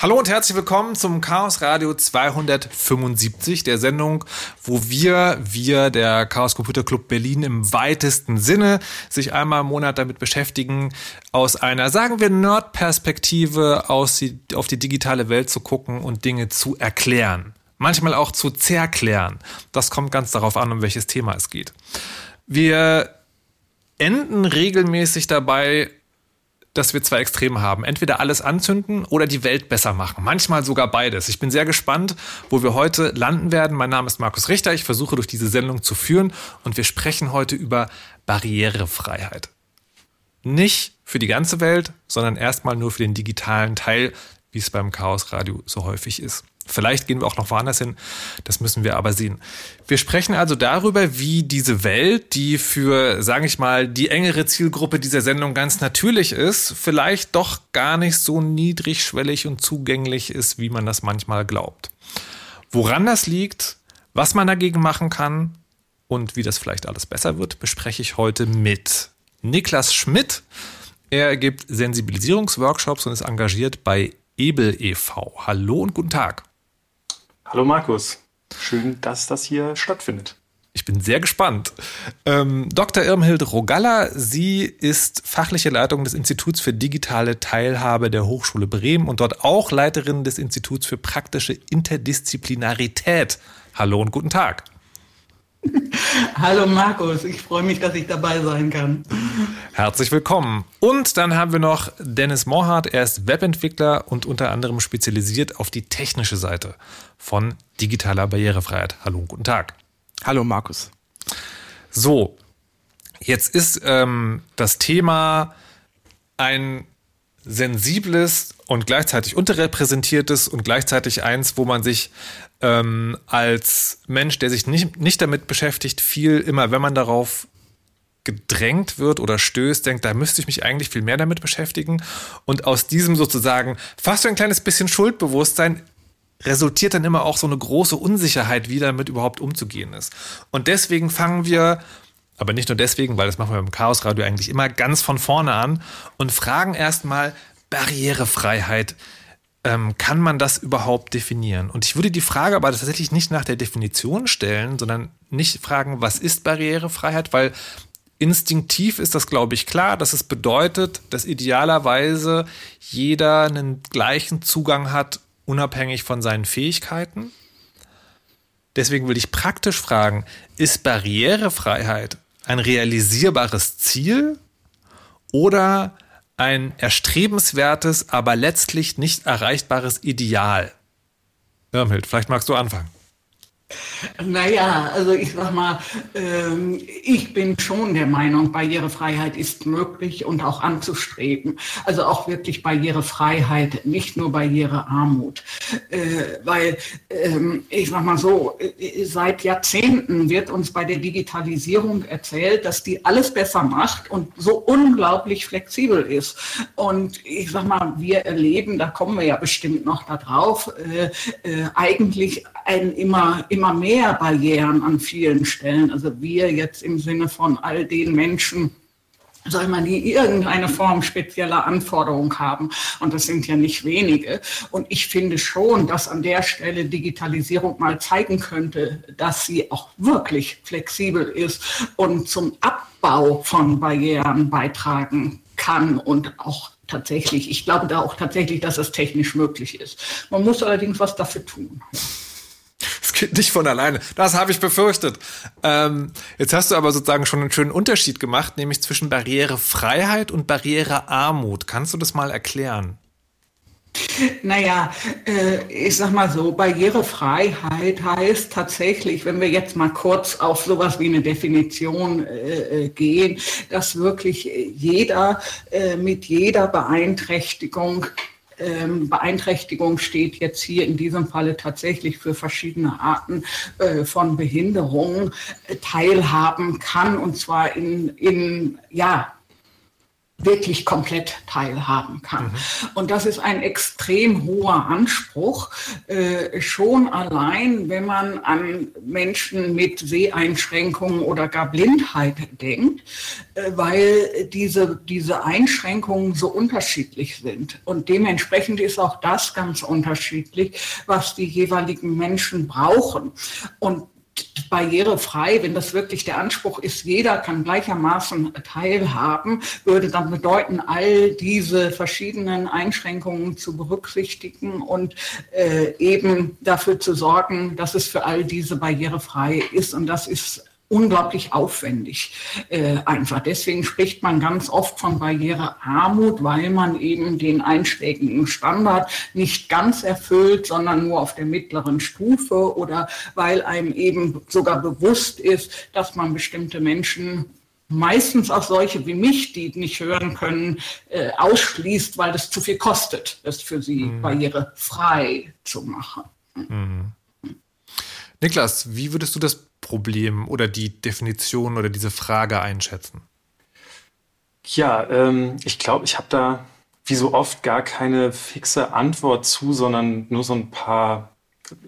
Hallo und herzlich willkommen zum Chaos Radio 275, der Sendung, wo wir, wir, der Chaos Computer Club Berlin im weitesten Sinne, sich einmal im Monat damit beschäftigen, aus einer, sagen wir, Nerd-Perspektive auf die digitale Welt zu gucken und Dinge zu erklären. Manchmal auch zu zerklären. Das kommt ganz darauf an, um welches Thema es geht. Wir enden regelmäßig dabei, dass wir zwei Extreme haben. Entweder alles anzünden oder die Welt besser machen. Manchmal sogar beides. Ich bin sehr gespannt, wo wir heute landen werden. Mein Name ist Markus Richter. Ich versuche durch diese Sendung zu führen und wir sprechen heute über Barrierefreiheit. Nicht für die ganze Welt, sondern erstmal nur für den digitalen Teil, wie es beim Chaos Radio so häufig ist. Vielleicht gehen wir auch noch woanders hin, das müssen wir aber sehen. Wir sprechen also darüber, wie diese Welt, die für, sage ich mal, die engere Zielgruppe dieser Sendung ganz natürlich ist, vielleicht doch gar nicht so niedrigschwellig und zugänglich ist, wie man das manchmal glaubt. Woran das liegt, was man dagegen machen kann und wie das vielleicht alles besser wird, bespreche ich heute mit Niklas Schmidt. Er gibt Sensibilisierungsworkshops und ist engagiert bei Ebel e.V. Hallo und guten Tag. Hallo Markus, schön, dass das hier stattfindet. Ich bin sehr gespannt. Ähm, Dr. Irmhild Rogalla, sie ist fachliche Leitung des Instituts für digitale Teilhabe der Hochschule Bremen und dort auch Leiterin des Instituts für praktische Interdisziplinarität. Hallo und guten Tag. Hallo Markus, ich freue mich, dass ich dabei sein kann. Herzlich willkommen. Und dann haben wir noch Dennis Morhardt. Er ist Webentwickler und unter anderem spezialisiert auf die technische Seite von digitaler Barrierefreiheit. Hallo und guten Tag. Hallo Markus. So, jetzt ist ähm, das Thema ein sensibles und gleichzeitig unterrepräsentiertes und gleichzeitig eins, wo man sich ähm, als Mensch, der sich nicht, nicht damit beschäftigt, viel immer, wenn man darauf gedrängt wird oder stößt, denkt, da müsste ich mich eigentlich viel mehr damit beschäftigen. Und aus diesem sozusagen fast so ein kleines bisschen Schuldbewusstsein resultiert dann immer auch so eine große Unsicherheit, wie damit überhaupt umzugehen ist. Und deswegen fangen wir, aber nicht nur deswegen, weil das machen wir beim Chaos Radio eigentlich immer ganz von vorne an und fragen erstmal Barrierefreiheit ähm, kann man das überhaupt definieren? Und ich würde die Frage aber tatsächlich nicht nach der Definition stellen, sondern nicht fragen, was ist Barrierefreiheit, weil instinktiv ist das, glaube ich, klar, dass es bedeutet, dass idealerweise jeder einen gleichen Zugang hat, unabhängig von seinen Fähigkeiten. Deswegen will ich praktisch fragen, ist Barrierefreiheit ein realisierbares Ziel oder ein erstrebenswertes, aber letztlich nicht erreichbares Ideal. Irmhild, vielleicht magst du anfangen. Naja, also ich sag mal, ähm, ich bin schon der Meinung, Barrierefreiheit ist möglich und auch anzustreben. Also auch wirklich Barrierefreiheit, nicht nur Barrierearmut. Äh, weil ähm, ich sag mal so, äh, seit Jahrzehnten wird uns bei der Digitalisierung erzählt, dass die alles besser macht und so unglaublich flexibel ist. Und ich sag mal, wir erleben, da kommen wir ja bestimmt noch darauf, äh, eigentlich ein immer, immer mehr Barrieren an vielen Stellen. Also wir jetzt im Sinne von all den Menschen, soll man die irgendeine Form spezieller Anforderung haben. Und das sind ja nicht wenige. Und ich finde schon, dass an der Stelle Digitalisierung mal zeigen könnte, dass sie auch wirklich flexibel ist und zum Abbau von Barrieren beitragen kann und auch tatsächlich, ich glaube da auch tatsächlich, dass es technisch möglich ist. Man muss allerdings was dafür tun. Geht nicht von alleine. Das habe ich befürchtet. Ähm, jetzt hast du aber sozusagen schon einen schönen Unterschied gemacht, nämlich zwischen Barrierefreiheit und Barrierearmut. Kannst du das mal erklären? Naja, äh, ich sag mal so, Barrierefreiheit heißt tatsächlich, wenn wir jetzt mal kurz auf sowas wie eine Definition äh, äh gehen, dass wirklich jeder äh, mit jeder Beeinträchtigung ähm, Beeinträchtigung steht jetzt hier in diesem Falle tatsächlich für verschiedene Arten äh, von Behinderungen äh, teilhaben kann und zwar in, in ja, wirklich komplett teilhaben kann. Mhm. Und das ist ein extrem hoher Anspruch, äh, schon allein, wenn man an Menschen mit Seheinschränkungen oder gar Blindheit denkt, äh, weil diese, diese Einschränkungen so unterschiedlich sind. Und dementsprechend ist auch das ganz unterschiedlich, was die jeweiligen Menschen brauchen. Und barrierefrei, wenn das wirklich der Anspruch ist, jeder kann gleichermaßen teilhaben, würde dann bedeuten, all diese verschiedenen Einschränkungen zu berücksichtigen und äh, eben dafür zu sorgen, dass es für all diese barrierefrei ist. Und das ist unglaublich aufwendig äh, einfach. Deswegen spricht man ganz oft von Barrierearmut, weil man eben den einschlägigen Standard nicht ganz erfüllt, sondern nur auf der mittleren Stufe oder weil einem eben sogar bewusst ist, dass man bestimmte Menschen meistens auch solche wie mich, die nicht hören können, äh, ausschließt, weil es zu viel kostet, es für sie mhm. barrierefrei zu machen. Mhm. Niklas, wie würdest du das Problem oder die Definition oder diese Frage einschätzen? Ja, ähm, ich glaube, ich habe da wie so oft gar keine fixe Antwort zu, sondern nur so ein paar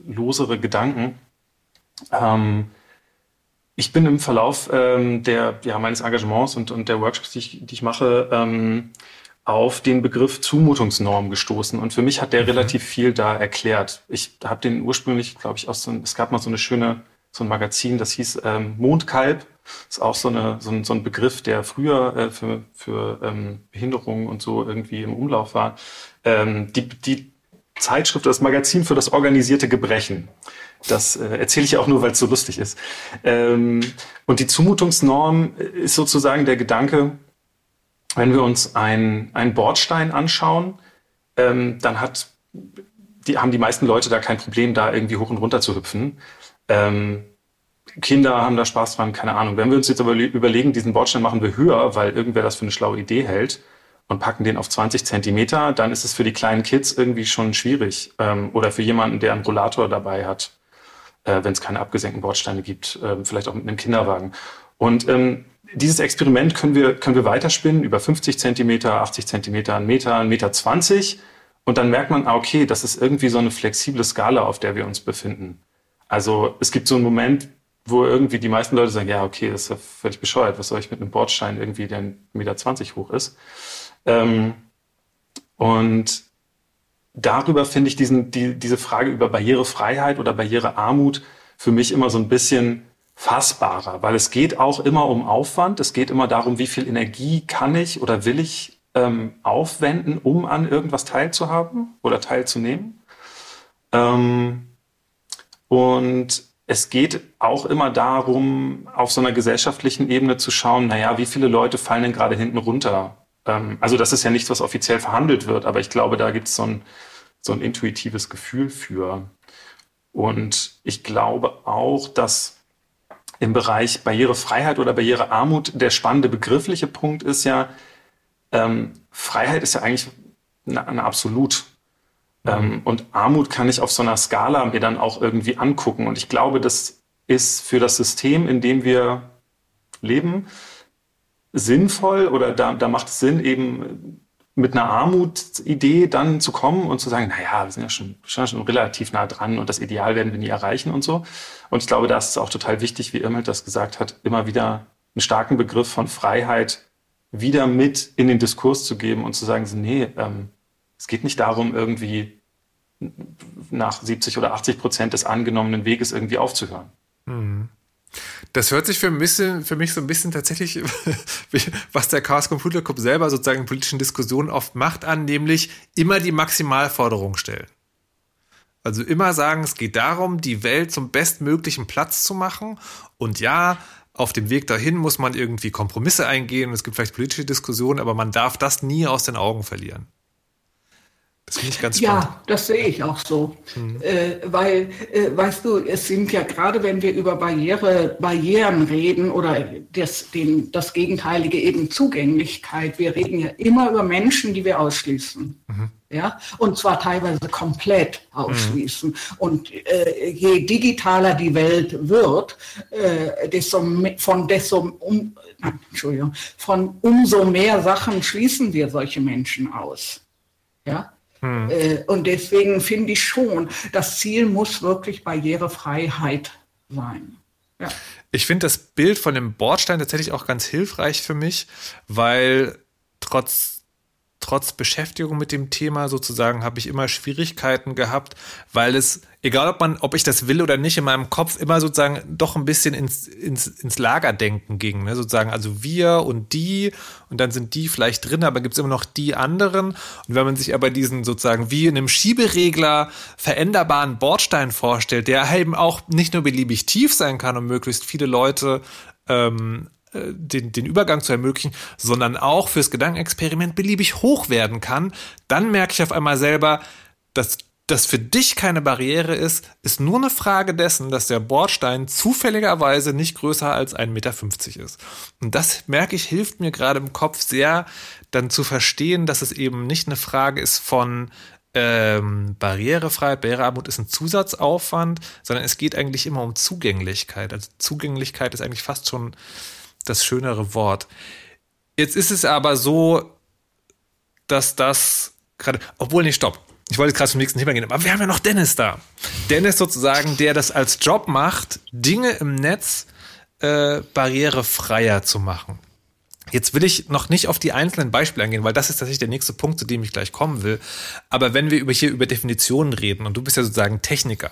losere Gedanken. Ähm, ich bin im Verlauf ähm, der, ja, meines Engagements und, und der Workshops, die ich, die ich mache, ähm, auf den Begriff Zumutungsnorm gestoßen. Und für mich hat der mhm. relativ viel da erklärt. Ich habe den ursprünglich, glaube ich, aus so, es gab mal so eine schöne so ein Magazin, das hieß ähm, Mondkalb. Das ist auch so, eine, so, ein, so ein Begriff, der früher äh, für, für ähm, Behinderungen und so irgendwie im Umlauf war. Ähm, die, die Zeitschrift, das Magazin für das organisierte Gebrechen. Das äh, erzähle ich auch nur, weil es so lustig ist. Ähm, und die Zumutungsnorm ist sozusagen der Gedanke, wenn wir uns einen Bordstein anschauen, ähm, dann hat, die, haben die meisten Leute da kein Problem, da irgendwie hoch und runter zu hüpfen. Ähm, Kinder haben da Spaß dran, keine Ahnung. Wenn wir uns jetzt aber überlegen, diesen Bordstein machen wir höher, weil irgendwer das für eine schlaue Idee hält und packen den auf 20 Zentimeter, dann ist es für die kleinen Kids irgendwie schon schwierig. Ähm, oder für jemanden, der einen Rollator dabei hat, äh, wenn es keine abgesenkten Bordsteine gibt, äh, vielleicht auch mit einem Kinderwagen. Und ähm, dieses Experiment können wir, können wir weiterspinnen über 50 Zentimeter, 80 Zentimeter, einen Meter, einen Meter 20. Und dann merkt man, ah, okay, das ist irgendwie so eine flexible Skala, auf der wir uns befinden. Also es gibt so einen Moment, wo irgendwie die meisten Leute sagen, ja, okay, das ist ja völlig bescheuert, was soll ich mit einem Bordstein irgendwie, der 1,20 Meter hoch ist. Ähm, und darüber finde ich diesen, die, diese Frage über Barrierefreiheit oder Barrierearmut für mich immer so ein bisschen fassbarer, weil es geht auch immer um Aufwand, es geht immer darum, wie viel Energie kann ich oder will ich ähm, aufwenden, um an irgendwas teilzuhaben oder teilzunehmen. Ähm, und es geht auch immer darum, auf so einer gesellschaftlichen Ebene zu schauen, naja, wie viele Leute fallen denn gerade hinten runter? Ähm, also das ist ja nichts, was offiziell verhandelt wird, aber ich glaube, da gibt es so ein, so ein intuitives Gefühl für. Und ich glaube auch, dass im Bereich Barrierefreiheit oder Barrierearmut der spannende begriffliche Punkt ist ja, ähm, Freiheit ist ja eigentlich eine, eine absolut ähm, und Armut kann ich auf so einer Skala mir dann auch irgendwie angucken. Und ich glaube, das ist für das System, in dem wir leben, sinnvoll oder da, da macht es Sinn, eben mit einer Armutsidee dann zu kommen und zu sagen, naja, wir sind ja schon, schon, schon relativ nah dran und das Ideal werden wir nie erreichen und so. Und ich glaube, da ist es auch total wichtig, wie Irmelt das gesagt hat, immer wieder einen starken Begriff von Freiheit wieder mit in den Diskurs zu geben und zu sagen, nee, ähm, es geht nicht darum, irgendwie nach 70 oder 80 Prozent des angenommenen Weges irgendwie aufzuhören. Mhm. Das hört sich für mich, für mich so ein bisschen tatsächlich, was der Chaos Computer Club selber sozusagen in politischen Diskussionen oft macht, an, nämlich immer die Maximalforderung stellen. Also immer sagen, es geht darum, die Welt zum bestmöglichen Platz zu machen. Und ja, auf dem Weg dahin muss man irgendwie Kompromisse eingehen es gibt vielleicht politische Diskussionen, aber man darf das nie aus den Augen verlieren. Das finde ich ganz spannend. Ja, das sehe ich auch so. Mhm. Äh, weil, äh, weißt du, es sind ja gerade, wenn wir über Barriere, Barrieren reden oder das, den, das Gegenteilige eben Zugänglichkeit, wir reden ja immer über Menschen, die wir ausschließen. Mhm. ja, und zwar teilweise komplett ausschließen. Mhm. Und äh, je digitaler die Welt wird, äh, desto von desto um, Entschuldigung, von umso mehr Sachen schließen wir solche Menschen aus. Ja. Mhm. Äh, und deswegen finde ich schon, das Ziel muss wirklich Barrierefreiheit sein. Ja. Ich finde das Bild von dem Bordstein tatsächlich auch ganz hilfreich für mich, weil trotz trotz Beschäftigung mit dem Thema sozusagen habe ich immer Schwierigkeiten gehabt, weil es, egal ob man, ob ich das will oder nicht, in meinem Kopf immer sozusagen doch ein bisschen ins, ins, ins Lagerdenken ging. Ne? Sozusagen, also wir und die und dann sind die vielleicht drin, aber gibt es immer noch die anderen. Und wenn man sich aber diesen sozusagen wie in einem Schieberegler veränderbaren Bordstein vorstellt, der eben auch nicht nur beliebig tief sein kann und möglichst viele Leute ähm, äh, den, den Übergang zu ermöglichen, sondern auch fürs Gedankenexperiment beliebig hoch werden kann, dann merke ich auf einmal selber, dass das für dich keine Barriere ist, ist nur eine Frage dessen, dass der Bordstein zufälligerweise nicht größer als 1,50 Meter ist. Und das merke ich, hilft mir gerade im Kopf sehr, dann zu verstehen, dass es eben nicht eine Frage ist von ähm, Barrierefreiheit, Barrierearmut ist ein Zusatzaufwand, sondern es geht eigentlich immer um Zugänglichkeit. Also Zugänglichkeit ist eigentlich fast schon das schönere Wort. Jetzt ist es aber so, dass das gerade, obwohl nicht, stopp. Ich wollte gerade zum nächsten Thema gehen, aber wir haben ja noch Dennis da. Dennis sozusagen, der das als Job macht, Dinge im Netz äh, barrierefreier zu machen. Jetzt will ich noch nicht auf die einzelnen Beispiele eingehen, weil das ist tatsächlich der nächste Punkt, zu dem ich gleich kommen will. Aber wenn wir über hier über Definitionen reden und du bist ja sozusagen Techniker,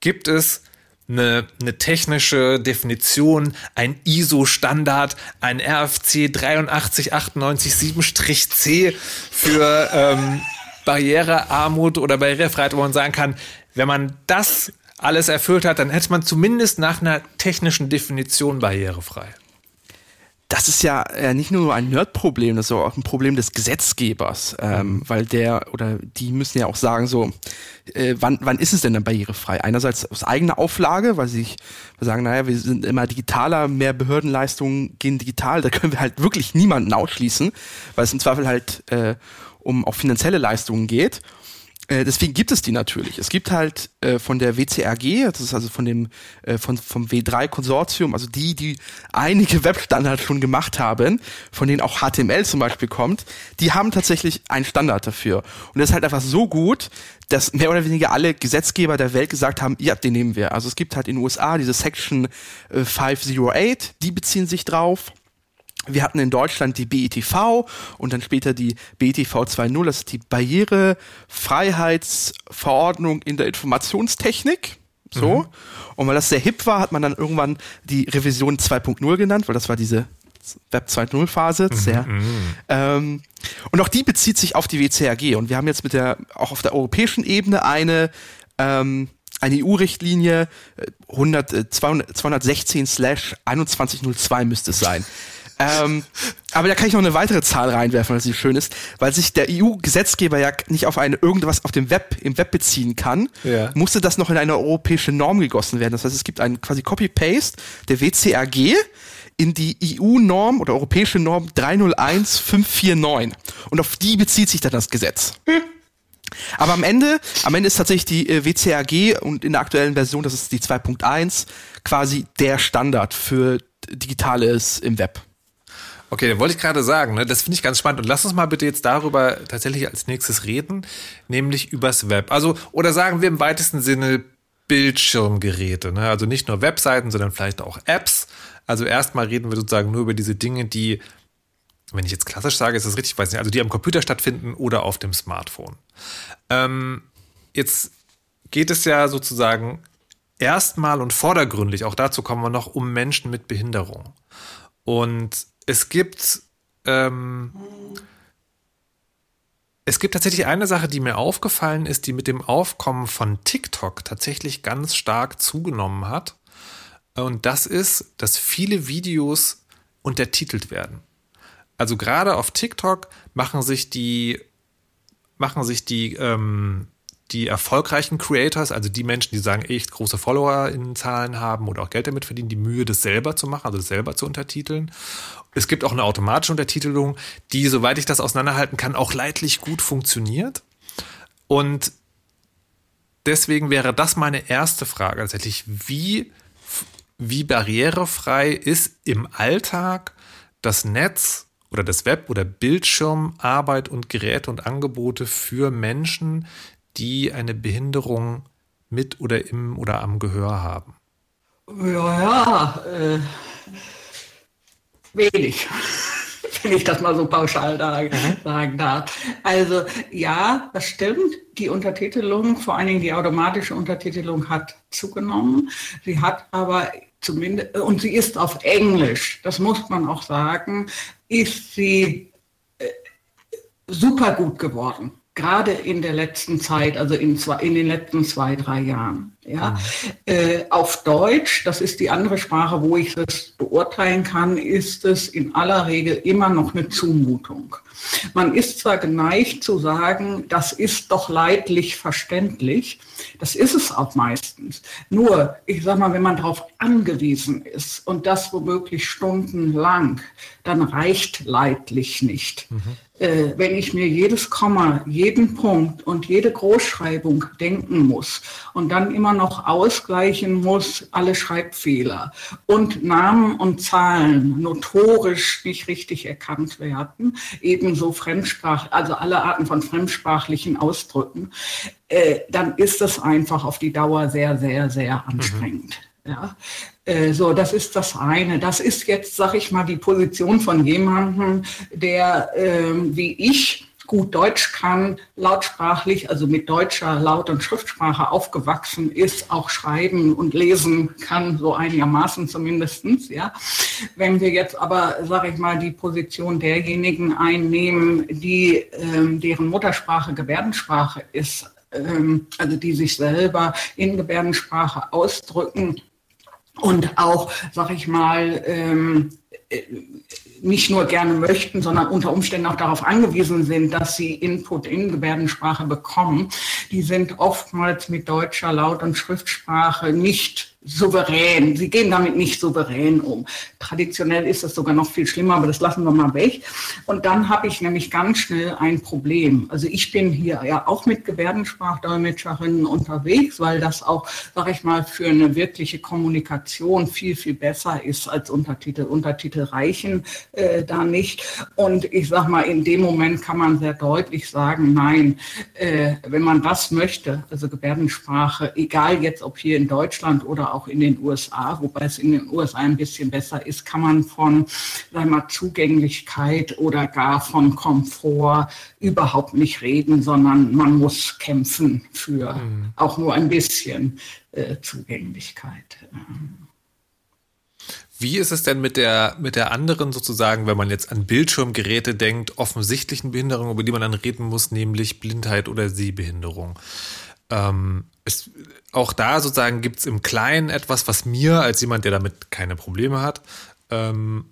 gibt es eine, eine technische Definition, ein ISO-Standard, ein RFC 83897-7-C für ähm, Barrierearmut oder Barrierefreiheit, wo man sagen kann, wenn man das alles erfüllt hat, dann hätte man zumindest nach einer technischen Definition barrierefrei das ist ja äh, nicht nur ein Nerd-Problem, das ist auch ein Problem des Gesetzgebers, ähm, mhm. weil der oder die müssen ja auch sagen, so, äh, wann, wann ist es denn dann barrierefrei? Einerseits aus eigener Auflage, weil sie sich sagen, naja, wir sind immer digitaler, mehr Behördenleistungen gehen digital, da können wir halt wirklich niemanden ausschließen, weil es im Zweifel halt äh, um auch finanzielle Leistungen geht. Äh, deswegen gibt es die natürlich. Es gibt halt äh, von der WCRG, das ist also von dem äh, von, vom W3-Konsortium, also die, die einige Webstandards schon gemacht haben, von denen auch HTML zum Beispiel kommt, die haben tatsächlich einen Standard dafür. Und das ist halt einfach so gut, dass mehr oder weniger alle Gesetzgeber der Welt gesagt haben, ja, den nehmen wir. Also es gibt halt in den USA diese Section äh, 508, die beziehen sich drauf. Wir hatten in Deutschland die BETV und dann später die BETV 2.0, das ist die Barrierefreiheitsverordnung in der Informationstechnik. So. Mhm. Und weil das sehr hip war, hat man dann irgendwann die Revision 2.0 genannt, weil das war diese Web 2.0 Phase. Mhm. Sehr. Mhm. Ähm, und auch die bezieht sich auf die WCAG. Und wir haben jetzt mit der, auch auf der europäischen Ebene eine, ähm, eine EU-Richtlinie 100, 216 2102 müsste es sein. Ähm, aber da kann ich noch eine weitere Zahl reinwerfen, was nicht schön ist, weil sich der EU-Gesetzgeber ja nicht auf eine irgendwas auf dem Web im Web beziehen kann, ja. musste das noch in eine europäische Norm gegossen werden. Das heißt, es gibt einen quasi Copy-Paste der WCAG in die EU-Norm oder europäische Norm 301549 und auf die bezieht sich dann das Gesetz. Aber am Ende, am Ende ist tatsächlich die äh, WCAG und in der aktuellen Version, das ist die 2.1, quasi der Standard für Digitales im Web. Okay, dann wollte ich gerade sagen, ne, das finde ich ganz spannend. Und lass uns mal bitte jetzt darüber tatsächlich als nächstes reden, nämlich übers Web. Also, oder sagen wir im weitesten Sinne Bildschirmgeräte. Ne? Also nicht nur Webseiten, sondern vielleicht auch Apps. Also erstmal reden wir sozusagen nur über diese Dinge, die, wenn ich jetzt klassisch sage, ist das richtig, weiß nicht, also die am Computer stattfinden oder auf dem Smartphone. Ähm, jetzt geht es ja sozusagen erstmal und vordergründig, auch dazu kommen wir noch, um Menschen mit Behinderung. Und es gibt, ähm, es gibt tatsächlich eine Sache, die mir aufgefallen ist, die mit dem Aufkommen von TikTok tatsächlich ganz stark zugenommen hat. Und das ist, dass viele Videos untertitelt werden. Also gerade auf TikTok machen sich die, machen sich die, ähm, die erfolgreichen Creators, also die Menschen, die sagen, echt große Follower in Zahlen haben oder auch Geld damit verdienen, die Mühe, das selber zu machen, also das selber zu untertiteln. Es gibt auch eine automatische Untertitelung, die, soweit ich das auseinanderhalten kann, auch leidlich gut funktioniert. Und deswegen wäre das meine erste Frage tatsächlich, wie, wie barrierefrei ist im Alltag das Netz oder das Web oder Bildschirm, Arbeit und Geräte und Angebote für Menschen, die eine Behinderung mit oder im oder am Gehör haben? Ja, ja, äh, wenig, wenn ich das mal so pauschal da, mhm. sagen darf. Also ja, das stimmt. Die Untertitelung, vor allen Dingen die automatische Untertitelung hat zugenommen. Sie hat aber zumindest, und sie ist auf Englisch, das muss man auch sagen, ist sie äh, super gut geworden gerade in der letzten Zeit, also in, zwei, in den letzten zwei, drei Jahren. Ja. Mhm. Äh, auf Deutsch, das ist die andere Sprache, wo ich das beurteilen kann, ist es in aller Regel immer noch eine Zumutung. Man ist zwar geneigt zu sagen, das ist doch leidlich verständlich, das ist es auch meistens. Nur, ich sage mal, wenn man darauf angewiesen ist und das womöglich stundenlang, dann reicht leidlich nicht. Mhm äh, wenn ich mir jedes Komma, jeden Punkt und jede Großschreibung denken muss und dann immer noch ausgleichen muss, alle Schreibfehler und Namen und Zahlen notorisch nicht richtig erkannt werden, ebenso Fremdsprach, also alle Arten von fremdsprachlichen Ausdrücken, äh, dann ist das einfach auf die Dauer sehr, sehr, sehr anstrengend. Mhm. Ja, so, das ist das eine. Das ist jetzt, sag ich mal, die Position von jemandem, der ähm, wie ich gut Deutsch kann, lautsprachlich, also mit deutscher Laut- und Schriftsprache aufgewachsen ist, auch schreiben und lesen kann, so einigermaßen zumindestens. Ja. Wenn wir jetzt aber, sage ich mal, die Position derjenigen einnehmen, die, ähm, deren Muttersprache Gebärdensprache ist, ähm, also die sich selber in Gebärdensprache ausdrücken, und auch, sag ich mal, ähm, äh, nicht nur gerne möchten, sondern unter Umständen auch darauf angewiesen sind, dass sie Input in Gebärdensprache bekommen, die sind oftmals mit deutscher Laut- und Schriftsprache nicht souverän. Sie gehen damit nicht souverän um. Traditionell ist es sogar noch viel schlimmer, aber das lassen wir mal weg. Und dann habe ich nämlich ganz schnell ein Problem. Also ich bin hier ja auch mit Gebärdensprachdolmetscherinnen unterwegs, weil das auch, sage ich mal, für eine wirkliche Kommunikation viel, viel besser ist als Untertitel. Untertitel reichen äh, da nicht. Und ich sage mal, in dem Moment kann man sehr deutlich sagen, nein, äh, wenn man das möchte, also Gebärdensprache, egal jetzt ob hier in Deutschland oder auch in den USA, wobei es in den USA ein bisschen besser ist, kann man von sagen wir, Zugänglichkeit oder gar von Komfort überhaupt nicht reden, sondern man muss kämpfen für mhm. auch nur ein bisschen äh, Zugänglichkeit. Wie ist es denn mit der, mit der anderen sozusagen, wenn man jetzt an Bildschirmgeräte denkt, offensichtlichen Behinderungen, über die man dann reden muss, nämlich Blindheit oder Sehbehinderung? Ähm, es, auch da sozusagen gibt es im Kleinen etwas, was mir als jemand, der damit keine Probleme hat, ähm,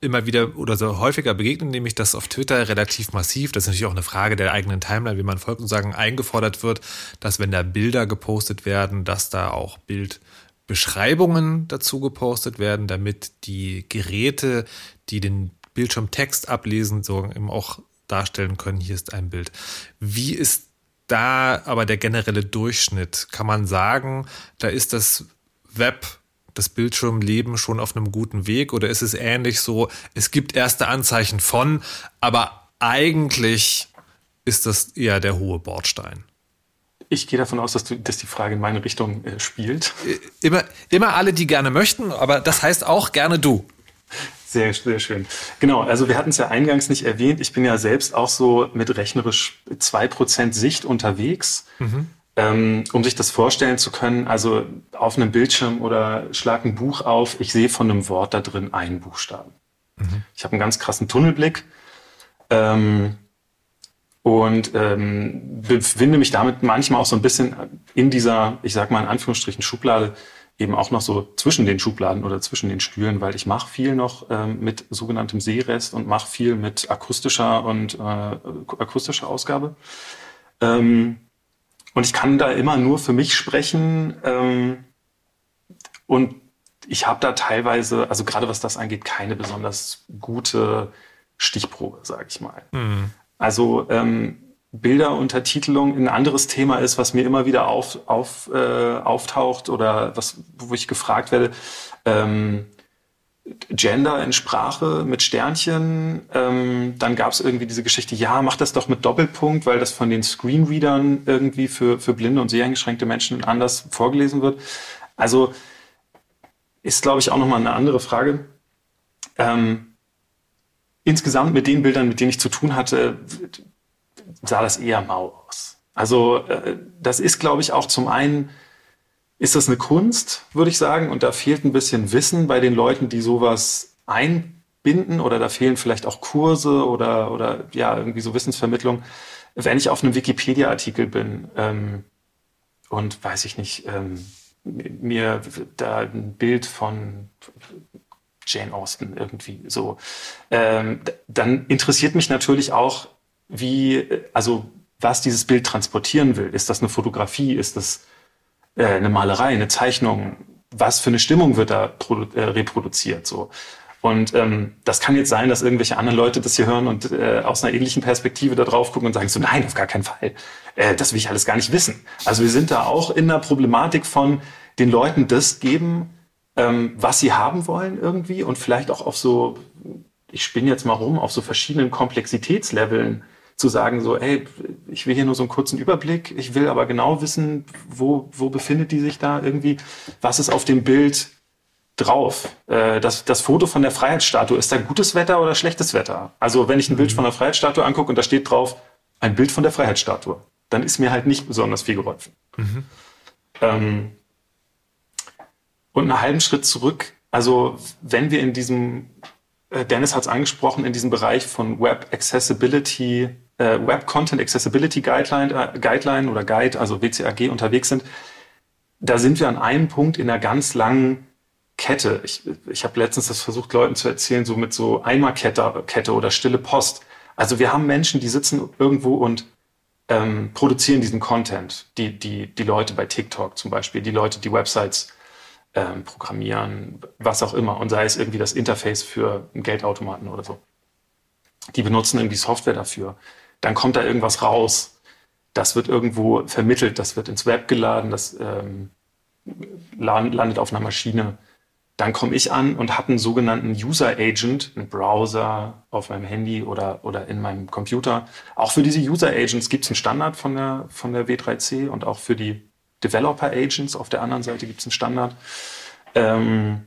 immer wieder oder so häufiger begegnet, nämlich dass auf Twitter relativ massiv, das ist natürlich auch eine Frage der eigenen Timeline, wie man folgt und sagen, eingefordert wird, dass wenn da Bilder gepostet werden, dass da auch Bildbeschreibungen dazu gepostet werden, damit die Geräte, die den Bildschirmtext ablesen, so eben auch darstellen können, hier ist ein Bild. Wie ist da aber der generelle Durchschnitt, kann man sagen, da ist das Web, das Bildschirmleben schon auf einem guten Weg oder ist es ähnlich so, es gibt erste Anzeichen von, aber eigentlich ist das eher der hohe Bordstein? Ich gehe davon aus, dass, du, dass die Frage in meine Richtung äh, spielt. Immer, immer alle, die gerne möchten, aber das heißt auch gerne du. Sehr, sehr schön. Genau, also wir hatten es ja eingangs nicht erwähnt. Ich bin ja selbst auch so mit rechnerisch 2% Sicht unterwegs. Mhm. Ähm, um sich das vorstellen zu können, also auf einem Bildschirm oder schlag ein Buch auf, ich sehe von einem Wort da drin einen Buchstaben. Mhm. Ich habe einen ganz krassen Tunnelblick ähm, und ähm, befinde mich damit manchmal auch so ein bisschen in dieser, ich sag mal in Anführungsstrichen, Schublade eben auch noch so zwischen den Schubladen oder zwischen den Stühlen, weil ich mache viel noch ähm, mit sogenanntem Sehrest und mache viel mit akustischer und äh, akustischer Ausgabe. Ähm, und ich kann da immer nur für mich sprechen. Ähm, und ich habe da teilweise, also gerade was das angeht, keine besonders gute Stichprobe, sage ich mal. Mhm. Also ähm, Bilderuntertitelung ein anderes Thema ist, was mir immer wieder auf, auf, äh, auftaucht oder was, wo ich gefragt werde. Ähm, Gender in Sprache mit Sternchen. Ähm, dann gab es irgendwie diese Geschichte, ja, mach das doch mit Doppelpunkt, weil das von den Screenreadern irgendwie für, für blinde und seheingeschränkte Menschen anders vorgelesen wird. Also ist, glaube ich, auch nochmal eine andere Frage. Ähm, insgesamt mit den Bildern, mit denen ich zu tun hatte, sah das eher mau aus. Also äh, das ist, glaube ich, auch zum einen ist das eine Kunst, würde ich sagen, und da fehlt ein bisschen Wissen bei den Leuten, die sowas einbinden oder da fehlen vielleicht auch Kurse oder, oder ja, irgendwie so Wissensvermittlung. Wenn ich auf einem Wikipedia-Artikel bin ähm, und weiß ich nicht, ähm, mir da ein Bild von Jane Austen irgendwie so, ähm, dann interessiert mich natürlich auch, wie, also was dieses Bild transportieren will. Ist das eine Fotografie? Ist das äh, eine Malerei, eine Zeichnung, was für eine Stimmung wird da äh, reproduziert so. Und ähm, das kann jetzt sein, dass irgendwelche anderen Leute das hier hören und äh, aus einer ähnlichen Perspektive da drauf gucken und sagen so, nein, auf gar keinen Fall. Äh, das will ich alles gar nicht wissen. Also wir sind da auch in der Problematik von den Leuten das geben, ähm, was sie haben wollen irgendwie und vielleicht auch auf so, ich spinne jetzt mal rum, auf so verschiedenen Komplexitätsleveln zu sagen, so, ey, ich will hier nur so einen kurzen Überblick, ich will aber genau wissen, wo, wo befindet die sich da irgendwie, was ist auf dem Bild drauf. Äh, das, das Foto von der Freiheitsstatue, ist da gutes Wetter oder schlechtes Wetter? Also wenn ich ein Bild mhm. von der Freiheitsstatue angucke und da steht drauf, ein Bild von der Freiheitsstatue, dann ist mir halt nicht besonders viel geholfen. Mhm. Ähm, und einen halben Schritt zurück, also wenn wir in diesem, äh, Dennis hat es angesprochen, in diesem Bereich von Web Accessibility äh, Web Content Accessibility Guideline, äh, Guideline oder Guide, also WCAG, unterwegs sind, da sind wir an einem Punkt in einer ganz langen Kette. Ich, ich habe letztens das versucht, Leuten zu erzählen, so mit so Eimerkette Kette oder stille Post. Also wir haben Menschen, die sitzen irgendwo und ähm, produzieren diesen Content. Die, die, die Leute bei TikTok zum Beispiel, die Leute, die Websites ähm, programmieren, was auch immer. Und sei es irgendwie das Interface für einen Geldautomaten oder so. Die benutzen irgendwie Software dafür dann kommt da irgendwas raus. Das wird irgendwo vermittelt, das wird ins Web geladen, das ähm, landet auf einer Maschine. Dann komme ich an und habe einen sogenannten User Agent, einen Browser auf meinem Handy oder, oder in meinem Computer. Auch für diese User Agents gibt es einen Standard von der, von der W3C und auch für die Developer Agents auf der anderen Seite gibt es einen Standard. Ähm,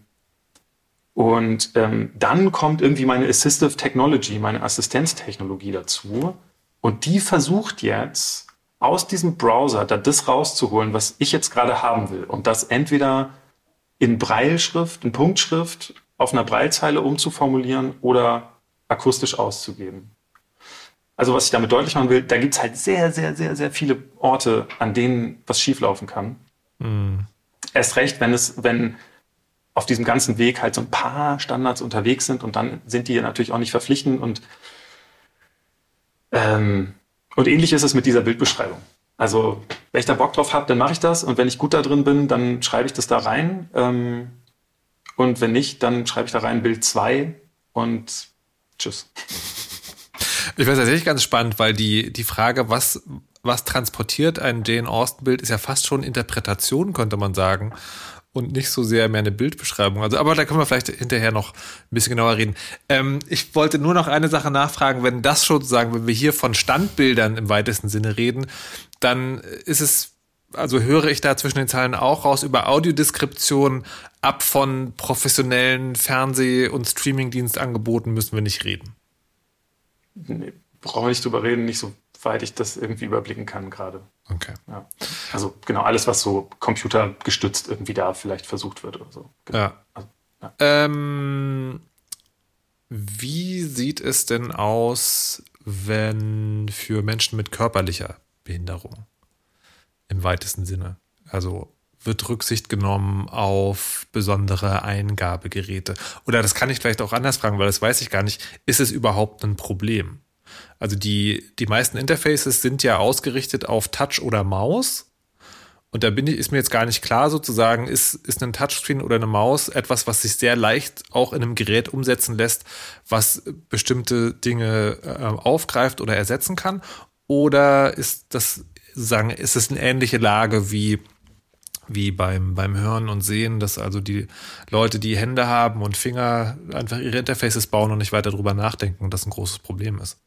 und ähm, dann kommt irgendwie meine Assistive Technology, meine Assistenztechnologie dazu. Und die versucht jetzt aus diesem Browser da das rauszuholen, was ich jetzt gerade haben will. Und das entweder in Breilschrift, in Punktschrift, auf einer Breilzeile umzuformulieren oder akustisch auszugeben. Also was ich damit deutlich machen will, da gibt es halt sehr, sehr, sehr, sehr viele Orte, an denen was schieflaufen kann. Mhm. Erst recht, wenn es, wenn auf diesem ganzen Weg halt so ein paar Standards unterwegs sind und dann sind die natürlich auch nicht verpflichtend und ähm, und ähnlich ist es mit dieser Bildbeschreibung. Also, wenn ich da Bock drauf habe, dann mache ich das. Und wenn ich gut da drin bin, dann schreibe ich das da rein. Ähm, und wenn nicht, dann schreibe ich da rein Bild 2 und tschüss. Ich weiß tatsächlich ganz spannend, weil die, die Frage, was, was transportiert ein Jane Austen-Bild, ist ja fast schon Interpretation, könnte man sagen und nicht so sehr mehr eine Bildbeschreibung. Also, aber da können wir vielleicht hinterher noch ein bisschen genauer reden. Ähm, ich wollte nur noch eine Sache nachfragen, wenn das schon sozusagen, wenn wir hier von Standbildern im weitesten Sinne reden, dann ist es, also höre ich da zwischen den Zeilen auch raus, über Audiodeskription ab von professionellen Fernseh- und Streamingdienstangeboten müssen wir nicht reden. Nee, brauchen wir nicht drüber reden, nicht so weit ich das irgendwie überblicken kann gerade. Okay. Ja. Also genau alles, was so computergestützt irgendwie da vielleicht versucht wird oder so. Genau. Ja. Also, ja. Ähm, wie sieht es denn aus, wenn für Menschen mit körperlicher Behinderung im weitesten Sinne? Also wird Rücksicht genommen auf besondere Eingabegeräte? Oder das kann ich vielleicht auch anders fragen, weil das weiß ich gar nicht. Ist es überhaupt ein Problem? Also die, die meisten Interfaces sind ja ausgerichtet auf Touch oder Maus. Und da bin ich, ist mir jetzt gar nicht klar sozusagen, ist, ist ein Touchscreen oder eine Maus etwas, was sich sehr leicht auch in einem Gerät umsetzen lässt, was bestimmte Dinge äh, aufgreift oder ersetzen kann? Oder ist das, sagen, ist es eine ähnliche Lage wie, wie beim, beim Hören und Sehen, dass also die Leute, die Hände haben und Finger einfach ihre Interfaces bauen und nicht weiter drüber nachdenken und das ein großes Problem ist?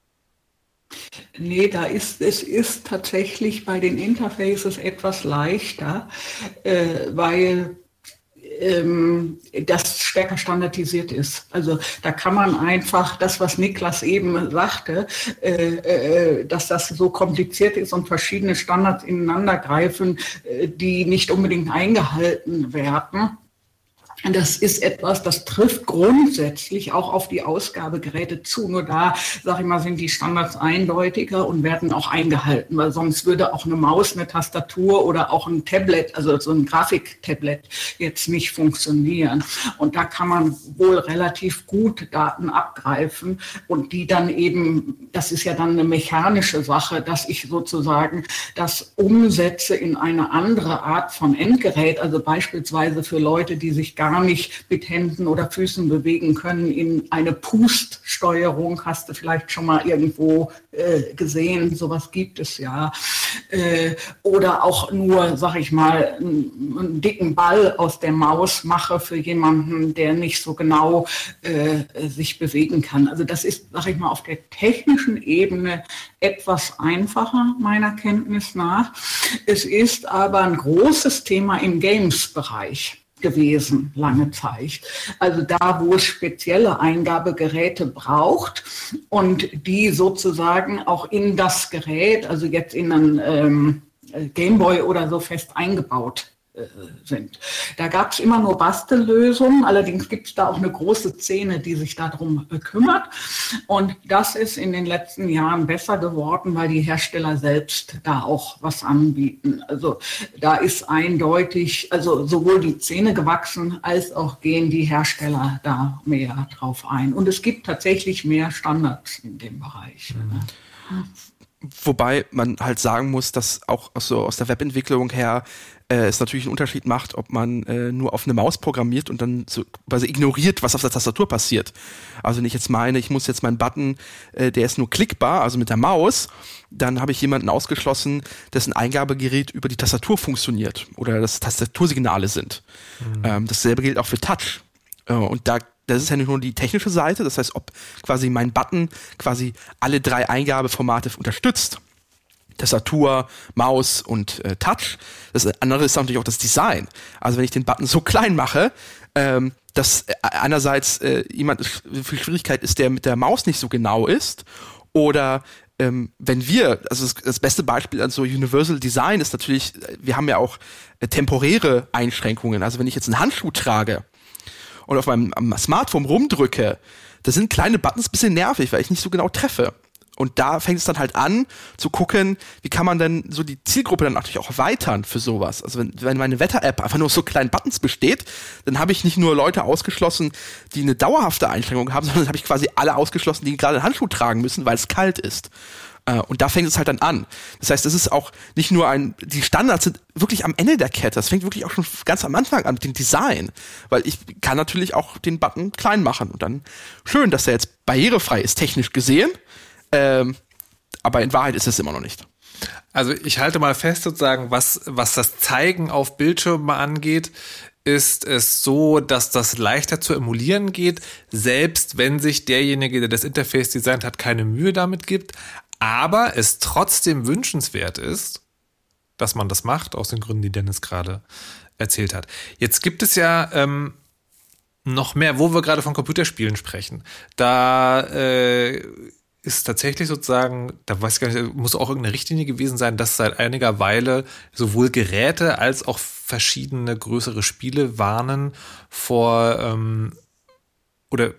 Nee, da ist, es ist tatsächlich bei den Interfaces etwas leichter, äh, weil ähm, das stärker standardisiert ist. Also da kann man einfach das, was Niklas eben sagte, äh, äh, dass das so kompliziert ist und verschiedene Standards ineinander greifen, äh, die nicht unbedingt eingehalten werden das ist etwas, das trifft grundsätzlich auch auf die Ausgabegeräte zu. Nur da, sag ich mal, sind die Standards eindeutiger und werden auch eingehalten, weil sonst würde auch eine Maus, eine Tastatur oder auch ein Tablet, also so ein Grafiktablet jetzt nicht funktionieren. Und da kann man wohl relativ gut Daten abgreifen und die dann eben, das ist ja dann eine mechanische Sache, dass ich sozusagen das umsetze in eine andere Art von Endgerät, also beispielsweise für Leute, die sich gar gar nicht mit Händen oder Füßen bewegen können in eine Puststeuerung. Hast du vielleicht schon mal irgendwo äh, gesehen? Sowas gibt es ja. Äh, oder auch nur, sag ich mal, einen, einen, dicken Ball aus der Maus mache für jemanden, der nicht so genau äh, sich bewegen kann. Also das ist, sag ich mal, auf der technischen Ebene etwas einfacher meiner Kenntnis nach. Es ist aber ein großes Thema im Games-Bereich gewesen, lange Zeit. Also da, wo es spezielle Eingabegeräte braucht und die sozusagen auch in das Gerät, also jetzt in einen ähm, Gameboy oder so fest eingebaut sind. Da gab es immer nur Bastellösungen, allerdings gibt es da auch eine große Szene, die sich darum äh, kümmert. Und das ist in den letzten Jahren besser geworden, weil die Hersteller selbst da auch was anbieten. Also da ist eindeutig, also sowohl die Szene gewachsen, als auch gehen die Hersteller da mehr drauf ein. Und es gibt tatsächlich mehr Standards in dem Bereich. Mhm. Wobei man halt sagen muss, dass auch so aus der Webentwicklung her äh, es natürlich einen Unterschied macht, ob man äh, nur auf eine Maus programmiert und dann so quasi ignoriert, was auf der Tastatur passiert. Also wenn ich jetzt meine, ich muss jetzt meinen Button, äh, der ist nur klickbar, also mit der Maus, dann habe ich jemanden ausgeschlossen, dessen Eingabegerät über die Tastatur funktioniert oder dass Tastatursignale sind. Mhm. Ähm, dasselbe gilt auch für Touch. Äh, und da das ist ja nicht nur die technische Seite, das heißt, ob quasi mein Button quasi alle drei Eingabeformate unterstützt. Tastatur, Maus und äh, Touch. Das andere ist natürlich auch das Design. Also wenn ich den Button so klein mache, ähm, dass äh, einerseits äh, jemand für Schwierigkeit ist, der mit der Maus nicht so genau ist, oder ähm, wenn wir, also das, das, beste Beispiel an so Universal Design ist natürlich, äh, wir haben ja auch äh, temporäre Einschränkungen. Also wenn ich jetzt einen Handschuh trage und auf meinem Smartphone rumdrücke, da sind kleine Buttons bisschen nervig, weil ich nicht so genau treffe. Und da fängt es dann halt an zu gucken, wie kann man denn so die Zielgruppe dann natürlich auch erweitern für sowas. Also wenn, wenn meine Wetter-App einfach nur so kleinen Buttons besteht, dann habe ich nicht nur Leute ausgeschlossen, die eine dauerhafte Einschränkung haben, sondern habe ich quasi alle ausgeschlossen, die gerade Handschuh tragen müssen, weil es kalt ist. Äh, und da fängt es halt dann an. Das heißt, es ist auch nicht nur ein, die Standards sind wirklich am Ende der Kette. Das fängt wirklich auch schon ganz am Anfang an mit dem Design. Weil ich kann natürlich auch den Button klein machen und dann schön, dass er jetzt barrierefrei ist, technisch gesehen. Ähm, aber in Wahrheit ist es immer noch nicht. Also ich halte mal fest sozusagen, was, was das Zeigen auf Bildschirmen angeht, ist es so, dass das leichter zu emulieren geht, selbst wenn sich derjenige, der das Interface designt hat, keine Mühe damit gibt, aber es trotzdem wünschenswert ist, dass man das macht, aus den Gründen, die Dennis gerade erzählt hat. Jetzt gibt es ja ähm, noch mehr, wo wir gerade von Computerspielen sprechen. Da äh, ist tatsächlich sozusagen, da weiß ich gar nicht, muss auch irgendeine Richtlinie gewesen sein, dass seit einiger Weile sowohl Geräte als auch verschiedene größere Spiele warnen vor ähm, oder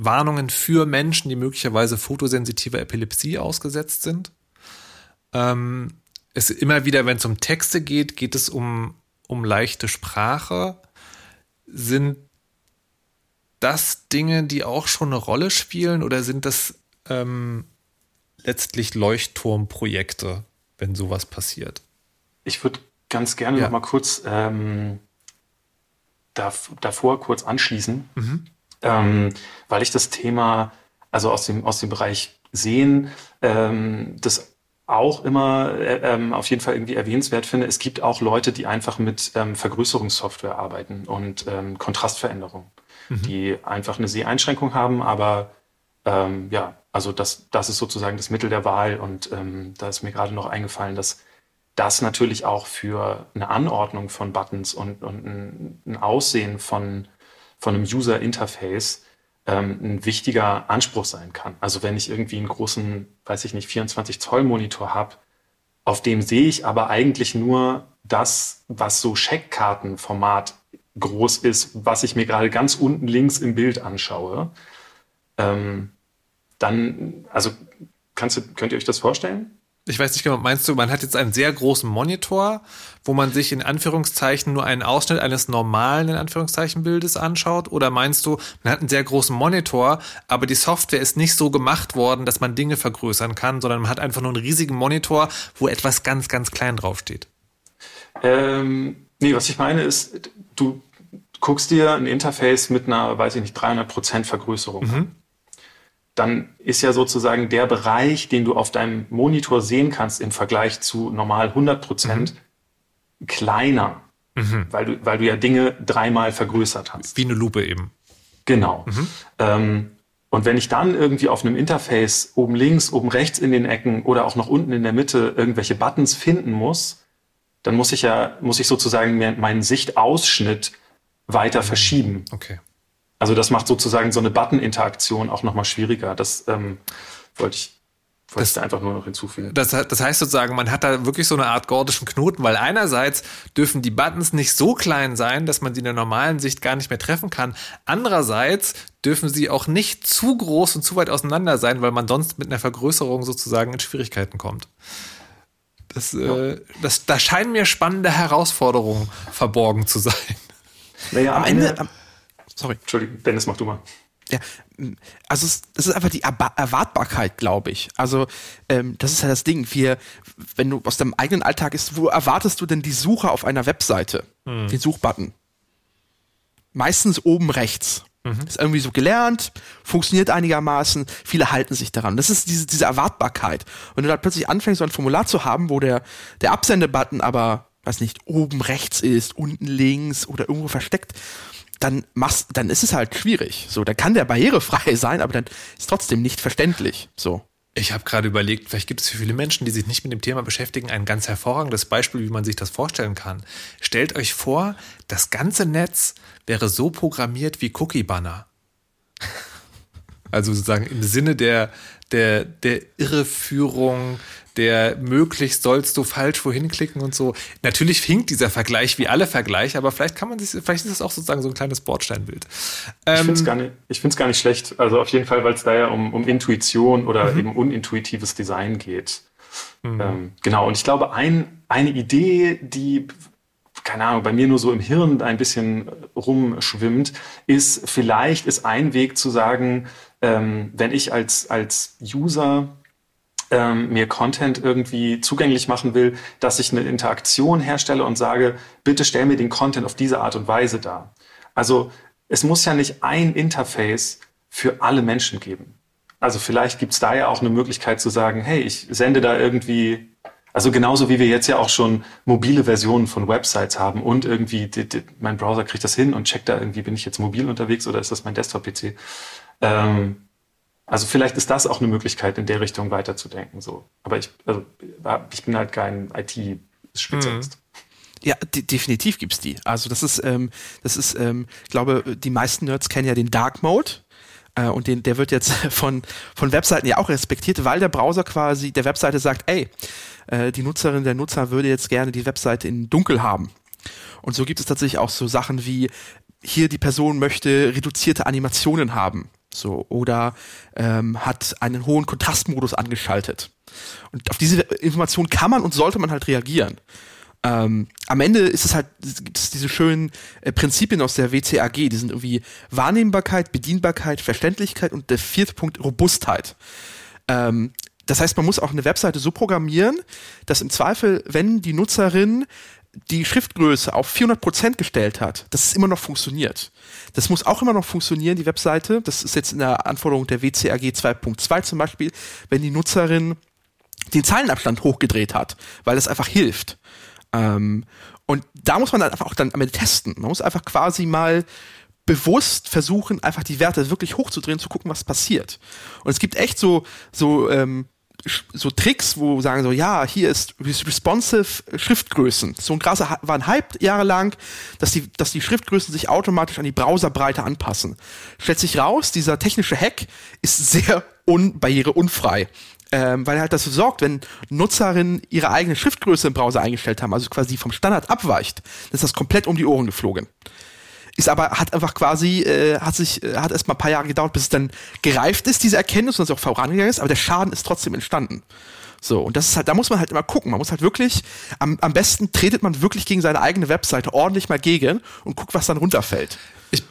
Warnungen für Menschen, die möglicherweise fotosensitiver Epilepsie ausgesetzt sind. Ähm, es immer wieder, wenn es um Texte geht, geht es um, um leichte Sprache. Sind das Dinge, die auch schon eine Rolle spielen oder sind das ähm, letztlich Leuchtturmprojekte, wenn sowas passiert? Ich würde ganz gerne Ja. noch mal kurz ähm, dav davor kurz anschließen, Mhm. Ähm, weil ich das Thema, also aus dem, aus dem Bereich Sehen, ähm, das auch immer äh, ähm, auf jeden Fall irgendwie erwähnenswert finde. Es gibt auch Leute, die einfach mit ähm, Vergrößerungssoftware arbeiten und ähm, Kontrastveränderung, die einfach eine Seheinschränkung haben, aber ähm, ja, also das, das ist sozusagen das Mittel der Wahl und ähm, da ist mir gerade noch eingefallen, dass das natürlich auch für eine Anordnung von Buttons und, und ein, ein Aussehen von, von einem User-Interface ähm, ein wichtiger Anspruch sein kann. Also wenn ich irgendwie einen großen, weiß ich nicht, 24 Zoll Monitor habe, auf dem sehe ich aber eigentlich nur das, was so Scheckkartenformat groß ist, was ich mir gerade ganz unten links im Bild anschaue, ähm, dann, also kannst du, könnt ihr euch das vorstellen? Ich weiß nicht genau, meinst du, man hat jetzt einen sehr großen Monitor, wo man sich in Anführungszeichen nur einen Ausschnitt eines normalen, in Anführungszeichen, Bildes anschaut? Oder meinst du, man hat einen sehr großen Monitor, aber die Software ist nicht so gemacht worden, dass man Dinge vergrößern kann, sondern man hat einfach nur einen riesigen Monitor, wo etwas ganz, ganz klein draufsteht? Ähm, nee, was ich meine ist, du guckst dir ein Interface mit einer, weiß ich nicht, 300% Vergrößerung an. Dann ist ja sozusagen der Bereich, den du auf deinem Monitor sehen kannst im Vergleich zu normal 100% kleiner, weil, du, weil du ja Dinge dreimal vergrößert hast. Wie eine Lupe eben. Genau. Ähm, und wenn ich dann irgendwie auf einem Interface oben links, oben rechts in den Ecken oder auch noch unten in der Mitte irgendwelche Buttons finden muss, dann muss ich ja, muss ich sozusagen meinen Sichtausschnitt weiter verschieben. Okay. Also das macht sozusagen so eine Button-Interaktion auch nochmal schwieriger. Das ähm, wollte ich, wollte ich da einfach nur noch hinzufügen. Das, das heißt sozusagen, man hat da wirklich so eine Art gordischen Knoten, weil einerseits dürfen die Buttons nicht so klein sein, dass man sie in der normalen Sicht gar nicht mehr treffen kann. Andererseits dürfen sie auch nicht zu groß und zu weit auseinander sein, weil man sonst mit einer Vergrößerung sozusagen in Schwierigkeiten kommt. Das, äh, das, da scheinen mir spannende Herausforderungen verborgen zu sein. Naja, Am Ende, am, sorry. Entschuldigung, Dennis, mach du mal. Ja, also es, es ist einfach die Erba- Erwartbarkeit, glaube ich. Also ähm, das ist ja das Ding. Wir, wenn du aus deinem eigenen Alltag ist, wo erwartest du denn die Suche auf einer Webseite? Den Suchbutton. Meistens oben rechts. Ist irgendwie so gelernt, funktioniert einigermaßen, viele halten sich daran. Das ist diese, diese Erwartbarkeit. Wenn du da plötzlich anfängst, so ein Formular zu haben, wo der, der Absendebutton aber, weiß nicht, oben rechts ist, unten links oder irgendwo versteckt, dann machst, dann ist es halt schwierig. So, dann kann der barrierefrei sein, aber dann ist trotzdem nicht verständlich. So. Ich habe gerade überlegt, vielleicht gibt es für viele Menschen, die sich nicht mit dem Thema beschäftigen, ein ganz hervorragendes Beispiel, wie man sich das vorstellen kann. Stellt euch vor, das ganze Netz wäre so programmiert wie Cookie-Banner. Also sozusagen im Sinne der, der, der Irreführung, der möglichst sollst du falsch wohin klicken und so. Natürlich hinkt dieser Vergleich wie alle Vergleiche, aber vielleicht kann man sich, vielleicht ist es auch sozusagen so ein kleines Bordsteinbild. Ich Ähm, finde es gar, nicht- ich find's gar nicht schlecht. Also auf jeden Fall, weil es da ja um, um Intuition oder eben unintuitives Design geht. Ähm, genau, und ich glaube, ein, eine Idee, die, keine Ahnung, bei mir nur so im Hirn ein bisschen rumschwimmt, ist, vielleicht ist ein Weg zu sagen, ähm, wenn ich als, als User ähm, mir Content irgendwie zugänglich machen will, dass ich eine Interaktion herstelle und sage, bitte stell mir den Content auf diese Art und Weise dar. Also es muss ja nicht ein Interface für alle Menschen geben. Also vielleicht gibt es da ja auch eine Möglichkeit zu sagen, hey, ich sende da irgendwie, also genauso wie wir jetzt ja auch schon mobile Versionen von Websites haben und irgendwie die, die, mein Browser kriegt das hin und checkt da irgendwie, bin ich jetzt mobil unterwegs oder ist das mein Desktop-PC? Ähm, also vielleicht ist das auch eine Möglichkeit, in der Richtung weiterzudenken. So. Aber ich, also, ich bin halt kein IT-Spezialist. Ja, de definitiv gibt's die. Also das ist, ähm, das ist, ähm, ich glaube, die meisten Nerds kennen ja den Dark Mode. Äh, und den, der wird jetzt von, von Webseiten ja auch respektiert, weil der Browser quasi der Webseite sagt, ey, äh, die Nutzerin, der Nutzer würde jetzt gerne die Webseite in dunkel haben. Und so gibt es tatsächlich auch so Sachen wie, hier die Person möchte reduzierte Animationen haben. So, oder ähm, hat einen hohen Kontrastmodus angeschaltet. Und auf diese Information kann man und sollte man halt reagieren. Ähm, am Ende ist es halt, gibt es diese schönen äh, Prinzipien aus der WCAG, die sind irgendwie Wahrnehmbarkeit, Bedienbarkeit, Verständlichkeit und der vierte Punkt Robustheit. Ähm, das heißt, man muss auch eine Webseite so programmieren, dass im Zweifel, wenn die Nutzerin die Schriftgröße auf 400% gestellt hat, dass es immer noch funktioniert. Das muss auch immer noch funktionieren, die Webseite. Das ist jetzt in der Anforderung der WCAG 2.2 zum Beispiel, wenn die Nutzerin den Zeilenabstand hochgedreht hat, weil das einfach hilft. Ähm, und da muss man dann einfach auch dann am Ende testen. Man muss einfach quasi mal bewusst versuchen, einfach die Werte wirklich hochzudrehen, zu gucken, was passiert. Und es gibt echt so, so ähm, so Tricks, wo sagen so, ja, hier ist responsive Schriftgrößen. So ein krasser war ein Hype jahrelang, dass die, dass die Schriftgrößen sich automatisch an die Browserbreite anpassen. Stellt sich raus, dieser technische Hack ist sehr unbarriereunfrei. Ähm, weil er halt dafür sorgt, wenn Nutzerinnen ihre eigene Schriftgröße im Browser eingestellt haben, also quasi vom Standard abweicht, dann ist das komplett um die Ohren geflogen ist aber, hat einfach quasi, äh, hat sich, äh, hat erst mal ein paar Jahre gedauert, bis es dann gereift ist, diese Erkenntnis und es auch vorangegangen ist, aber der Schaden ist trotzdem entstanden. So, und das ist halt, da muss man halt immer gucken. Man muss halt wirklich, am, am besten tretet man wirklich gegen seine eigene Webseite ordentlich mal gegen und guckt, was dann runterfällt. Ich,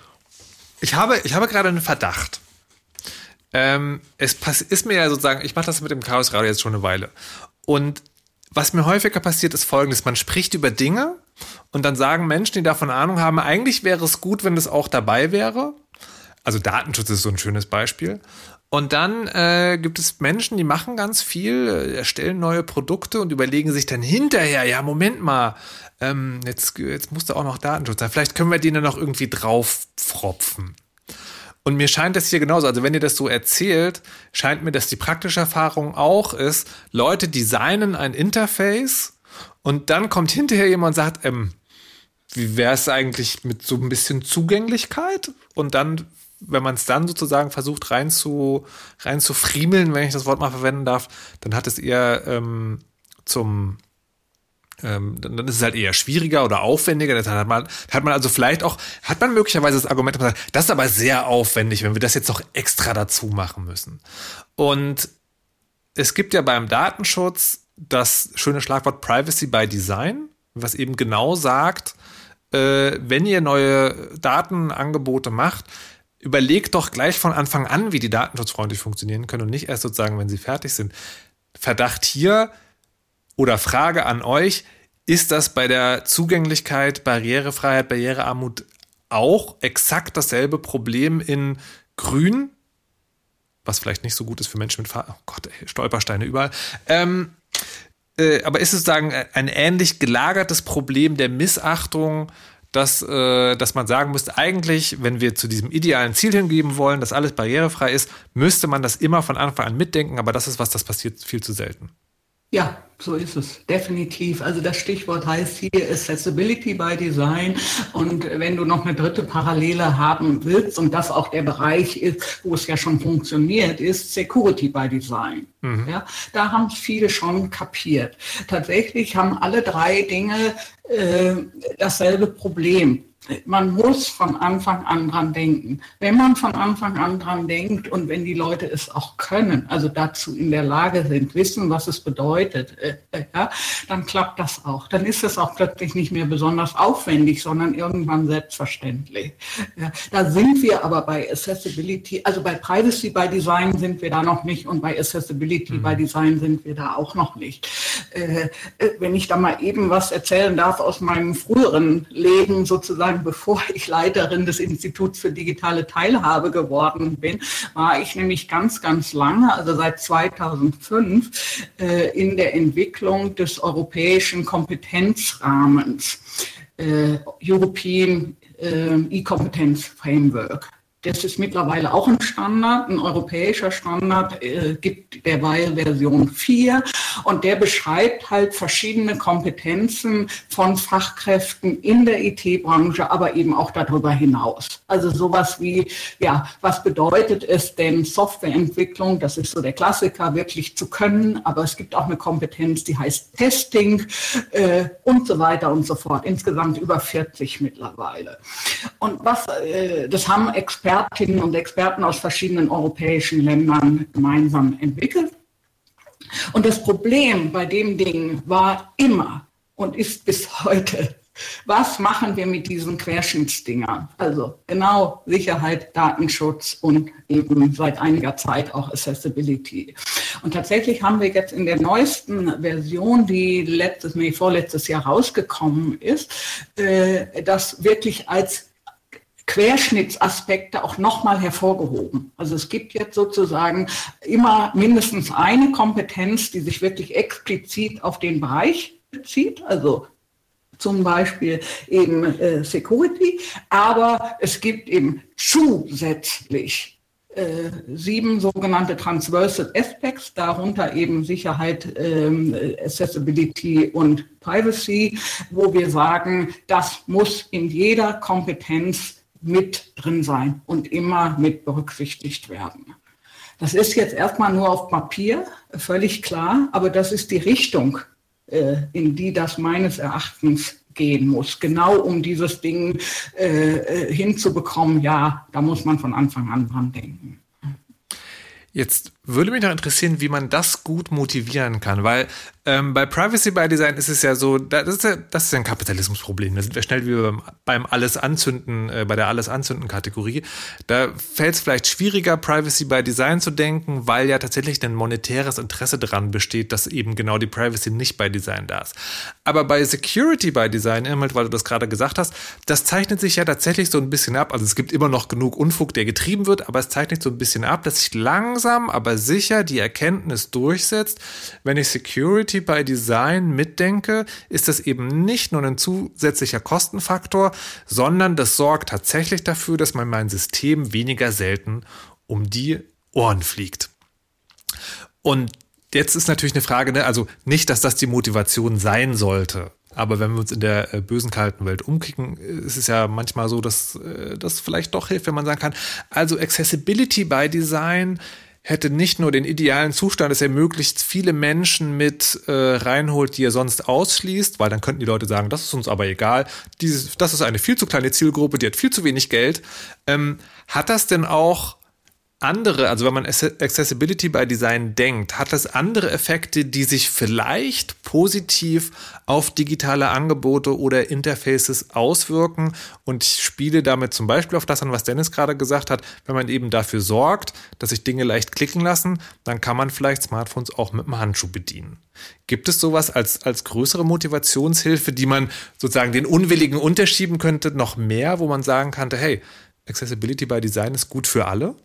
ich habe, ich habe gerade einen Verdacht. Ähm, es ist mir ja sozusagen, ich mache das mit dem Chaos Radio jetzt schon eine Weile. Und was mir häufiger passiert, ist folgendes: Man spricht über Dinge und dann sagen Menschen, die davon Ahnung haben, eigentlich wäre es gut, wenn das auch dabei wäre. Also Datenschutz ist so ein schönes Beispiel. Und dann äh, gibt es Menschen, die machen ganz viel, äh, erstellen neue Produkte und überlegen sich dann hinterher, ja, Moment mal, ähm, jetzt, jetzt muss da auch noch Datenschutz sein. Vielleicht können wir den dann noch irgendwie draufpfropfen. Und mir scheint das hier genauso. Also wenn ihr das so erzählt, scheint mir, dass die praktische Erfahrung auch ist, Leute designen ein Interface und dann kommt hinterher jemand und sagt, ähm, wie wäre es eigentlich mit so ein bisschen Zugänglichkeit? Und dann, wenn man es dann sozusagen versucht rein zu, rein zu friemeln, wenn ich das Wort mal verwenden darf, dann hat es eher ähm, zum ähm, dann, ist es halt eher schwieriger oder aufwendiger. Das hat man, hat man also vielleicht auch, hat man möglicherweise das Argument, das ist aber sehr aufwendig, wenn wir das jetzt noch extra dazu machen müssen. Und es gibt ja beim Datenschutz das schöne Schlagwort Privacy by Design, was eben genau sagt, äh, wenn ihr neue Datenangebote macht, überlegt doch gleich von Anfang an, wie die datenschutzfreundlich funktionieren können und nicht erst sozusagen, wenn sie fertig sind. Verdacht hier, oder Frage an euch, ist das bei der Zugänglichkeit, Barrierefreiheit, Barrierearmut auch exakt dasselbe Problem in Grün? Was vielleicht nicht so gut ist für Menschen mit Fahr oh Gott, ey, Stolpersteine überall. Ähm, äh, aber ist es sozusagen ein ähnlich gelagertes Problem der Missachtung, dass, äh, dass man sagen müsste, eigentlich, wenn wir zu diesem idealen Ziel hingeben wollen, dass alles barrierefrei ist, müsste man das immer von Anfang an mitdenken, aber das ist was, das passiert viel zu selten. Ja, so ist es, definitiv. Also das Stichwort heißt hier Accessibility by Design. Und wenn du noch eine dritte Parallele haben willst und das auch der Bereich ist, wo es ja schon funktioniert, ist Security by Design. Mhm. Ja, da haben viele schon kapiert. Tatsächlich haben alle drei Dinge äh, dasselbe Problem man muss von Anfang an dran denken. Wenn man von Anfang an dran denkt und wenn die Leute es auch können, also dazu in der Lage sind, wissen, was es bedeutet, äh, äh, ja, dann klappt das auch. Dann ist es auch plötzlich nicht mehr besonders aufwendig, sondern irgendwann selbstverständlich. Ja, da sind wir aber bei Accessibility, also bei Privacy by Design sind wir da noch nicht und bei Accessibility mhm. by Design sind wir da auch noch nicht. Äh, äh, wenn ich da mal eben was erzählen darf aus meinem früheren Leben sozusagen, sagen, bevor ich Leiterin des Instituts für digitale Teilhabe geworden bin, war ich nämlich ganz, ganz lange, also seit 2005, äh, in der Entwicklung des europäischen Kompetenzrahmens, äh, European äh, E-Competence Framework. Das ist mittlerweile auch ein Standard, ein europäischer Standard, äh, gibt derweil Version 4 und der beschreibt halt verschiedene Kompetenzen von Fachkräften in der IT-Branche, aber eben auch darüber hinaus. Also sowas wie, ja, was bedeutet es denn Softwareentwicklung, das ist so der Klassiker, wirklich zu können, aber es gibt auch eine Kompetenz, die heißt Testing äh, und so weiter und so fort. Insgesamt über 40 mittlerweile. Und was, äh, das haben Experten Expertinnen und Experten aus verschiedenen europäischen Ländern gemeinsam entwickelt. Und das Problem bei dem Ding war immer und ist bis heute Was machen wir mit diesen Querschnittsdingern? Also genau Sicherheit, Datenschutz und eben seit einiger Zeit auch Accessibility. Und tatsächlich haben wir jetzt in der neuesten Version, die letztes, nee, vorletztes Jahr rausgekommen ist, äh, das wirklich als Querschnittsaspekte auch nochmal hervorgehoben. Also es gibt jetzt sozusagen immer mindestens eine Kompetenz, die sich wirklich explizit auf den Bereich bezieht, also zum Beispiel eben äh, Security, aber es gibt eben zusätzlich äh, sieben sogenannte Transversal Aspects, darunter eben Sicherheit, ähm, Accessibility und Privacy, wo wir sagen, das muss in jeder Kompetenz mit drin sein und immer mit berücksichtigt werden. Das ist jetzt erstmal nur auf Papier, völlig klar, aber das ist die Richtung, äh, in die das meines Erachtens gehen muss, genau um dieses Ding äh, äh hinzubekommen. Ja, da muss man von Anfang an dran denken. Jetzt würde mich noch interessieren, wie man das gut motivieren kann, weil ähm, bei Privacy by Design ist es ja so, das ist ja, das ist ja ein Kapitalismusproblem. Da sind wir schnell wie beim, beim Alles anzünden, äh, bei der Alles anzünden Kategorie. Da fällt es vielleicht schwieriger, Privacy by Design zu denken, weil ja tatsächlich ein monetäres Interesse daran besteht, dass eben genau die Privacy nicht bei Design da ist. Aber bei Security by Design, Immet, weil du das gerade gesagt hast, das zeichnet sich ja tatsächlich so ein bisschen ab. Also es gibt immer noch genug Unfug, der getrieben wird, aber es zeichnet so ein bisschen ab, dass sich langsam, aber sicher die Erkenntnis durchsetzt, wenn ich Security by Design mitdenke, ist das eben nicht nur ein zusätzlicher Kostenfaktor, sondern das sorgt tatsächlich dafür, dass man mein System weniger selten um die Ohren fliegt. Und jetzt ist natürlich eine Frage, ne? also nicht, dass das die Motivation sein sollte. Aber wenn wir uns in der äh, bösen kalten Welt umkicken, ist es ja manchmal so, dass äh, das vielleicht doch hilft, wenn man sagen kann, also Accessibility by Design hätte nicht nur den idealen Zustand, dass er möglichst viele Menschen mit äh, reinholt, die er sonst ausschließt, weil dann könnten die Leute sagen, das ist uns aber egal, Dieses, das ist eine viel zu kleine Zielgruppe, die hat viel zu wenig Geld. Ähm, hat das denn auch andere, also wenn man Accessibility by Design denkt, hat das andere Effekte, die sich vielleicht positiv auf digitale Angebote oder Interfaces auswirken? Und ich spiele damit zum Beispiel auf das an, was Dennis gerade gesagt hat. Wenn man eben dafür sorgt, dass sich Dinge leicht klicken lassen, dann kann man vielleicht Smartphones auch mit dem Handschuh bedienen. Gibt es sowas als, als größere Motivationshilfe, die man sozusagen den Unwilligen unterschieben könnte, noch mehr, wo man sagen könnte, hey, Accessibility by Design ist gut für alle?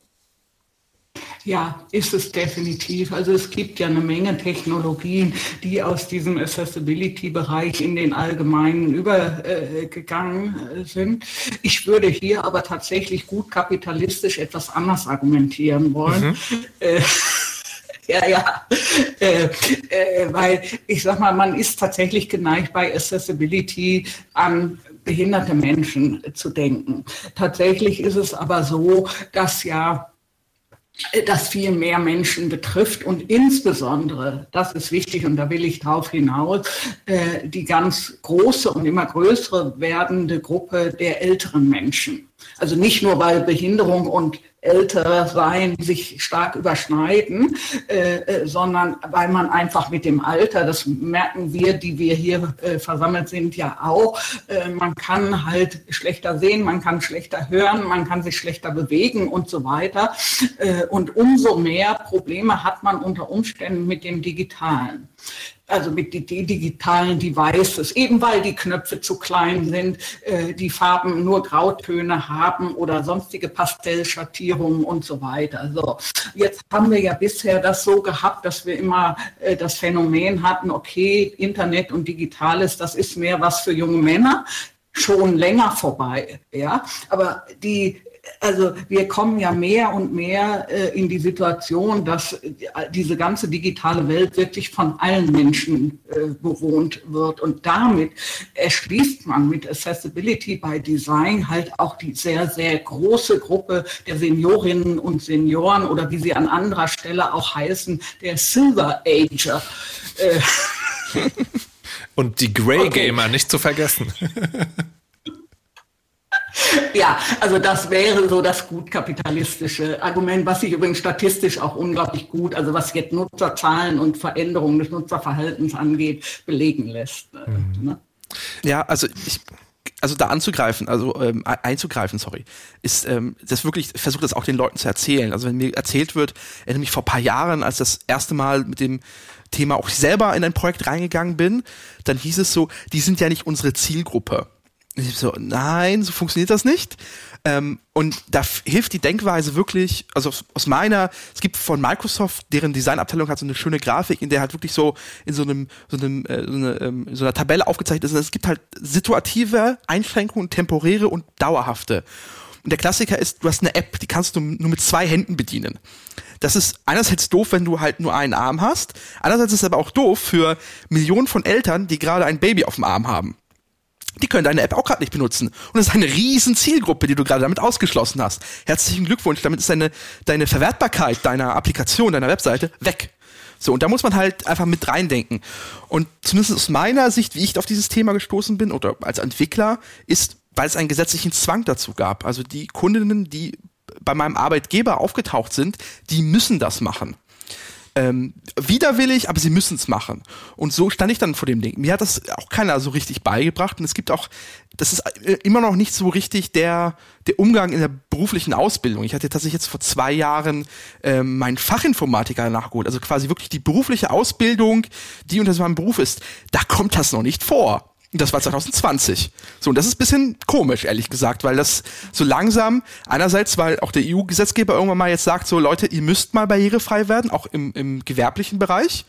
Ja, ist es definitiv. Also es gibt ja eine Menge Technologien, die aus diesem Accessibility-Bereich in den allgemeinen übergegangen äh, sind. Ich würde hier aber tatsächlich gut kapitalistisch etwas anders argumentieren wollen. Mhm. Äh, ja, ja, äh, äh, weil ich sag mal, man ist tatsächlich geneigt bei Accessibility an behinderte Menschen zu denken. Tatsächlich ist es aber so, dass ja das viel mehr Menschen betrifft und insbesondere, das ist wichtig und da will ich darauf hinaus, äh, die ganz große und immer größere werdende Gruppe der älteren Menschen. Also nicht nur, weil Behinderung und älter sein sich stark überschneiden, äh, äh, sondern weil man einfach mit dem Alter, das merken wir, die wir hier äh, versammelt sind, ja auch, äh, man kann halt schlechter sehen, man kann schlechter hören, man kann sich schlechter bewegen und so weiter. Äh, und umso mehr Probleme hat man unter Umständen mit dem Digitalen also mit die digitalen Devices, eben weil die Knöpfe zu klein sind, äh, die Farben nur Grautöne haben oder sonstige Pastellschattierungen und so weiter. So, jetzt haben wir ja bisher das so gehabt, dass wir immer äh, das Phänomen hatten, okay, Internet und Digitales, das ist mehr was für junge Männer schon länger vorbei, ja. Aber die also wir kommen ja mehr und mehr äh, in die Situation, dass diese ganze digitale Welt wirklich von allen Menschen äh, bewohnt wird. Und damit erschließt man mit Accessibility by Design halt auch die sehr, sehr große Gruppe der Seniorinnen und Senioren oder wie sie an anderer Stelle auch heißen, der Silver Ager. Äh, und die Grey Gamer okay. nicht zu vergessen. Ja, also das wäre so das gut kapitalistische Argument, was sich übrigens statistisch auch unglaublich gut, also was jetzt Nutzerzahlen und Veränderungen des Nutzerverhaltens angeht, belegen lässt. Mhm. Ne? Ja, also ich, also da anzugreifen, also ähm, einzugreifen, sorry, ist ähm, das wirklich, versuche das auch den Leuten zu erzählen. Also wenn mir erzählt wird, erinnere mich vor paar Jahren, als das erste Mal mit dem Thema auch selber in ein Projekt reingegangen bin, dann hieß es so, die sind ja nicht unsere Zielgruppe. Ich so, nein, so funktioniert das nicht. Ähm, und da hilft die Denkweise wirklich, also aus meiner, es gibt von Microsoft, deren Designabteilung hat so eine schöne Grafik, in der halt wirklich so in so einem, so einem, äh, so, eine, ähm, so einer Tabelle aufgezeichnet ist. Es gibt halt situative Einschränkungen, temporäre und dauerhafte. Und der Klassiker ist, du hast eine App, die kannst du nur mit zwei Händen bedienen. Das ist einerseits doof, wenn du halt nur einen Arm hast. Andererseits ist es aber auch doof für Millionen von Eltern, die gerade ein Baby auf dem Arm haben die können deine App auch gerade nicht benutzen. Und das ist eine riesen Zielgruppe, die du gerade damit ausgeschlossen hast. Herzlichen Glückwunsch, damit ist deine, deine Verwertbarkeit deiner Applikation, deiner Webseite weg. So, und da muss man halt einfach mit reindenken. Und zumindest aus meiner Sicht, wie ich auf dieses Thema gestoßen bin oder als Entwickler, ist, weil es einen gesetzlichen Zwang dazu gab. Also die Kundinnen, die bei meinem Arbeitgeber aufgetaucht sind, die müssen das machen ähm, widerwillig, aber sie müssen es machen. Und so stand ich dann vor dem Ding. Mir hat das auch keiner so richtig beigebracht. Und es gibt auch, das ist äh, immer noch nicht so richtig der, der Umgang in der beruflichen Ausbildung. Ich hatte tatsächlich jetzt vor zwei Jahren ähm, meinen Fachinformatiker nachgeholt. Also quasi wirklich die berufliche Ausbildung, die unter meinem Beruf ist. Da kommt das noch nicht vor. Und das war 2020. So, und das ist bisschen komisch, ehrlich gesagt, weil das so langsam, einerseits, weil auch der EU-Gesetzgeber irgendwann mal jetzt sagt, so Leute, ihr müsst mal barrierefrei werden, auch im, im gewerblichen Bereich.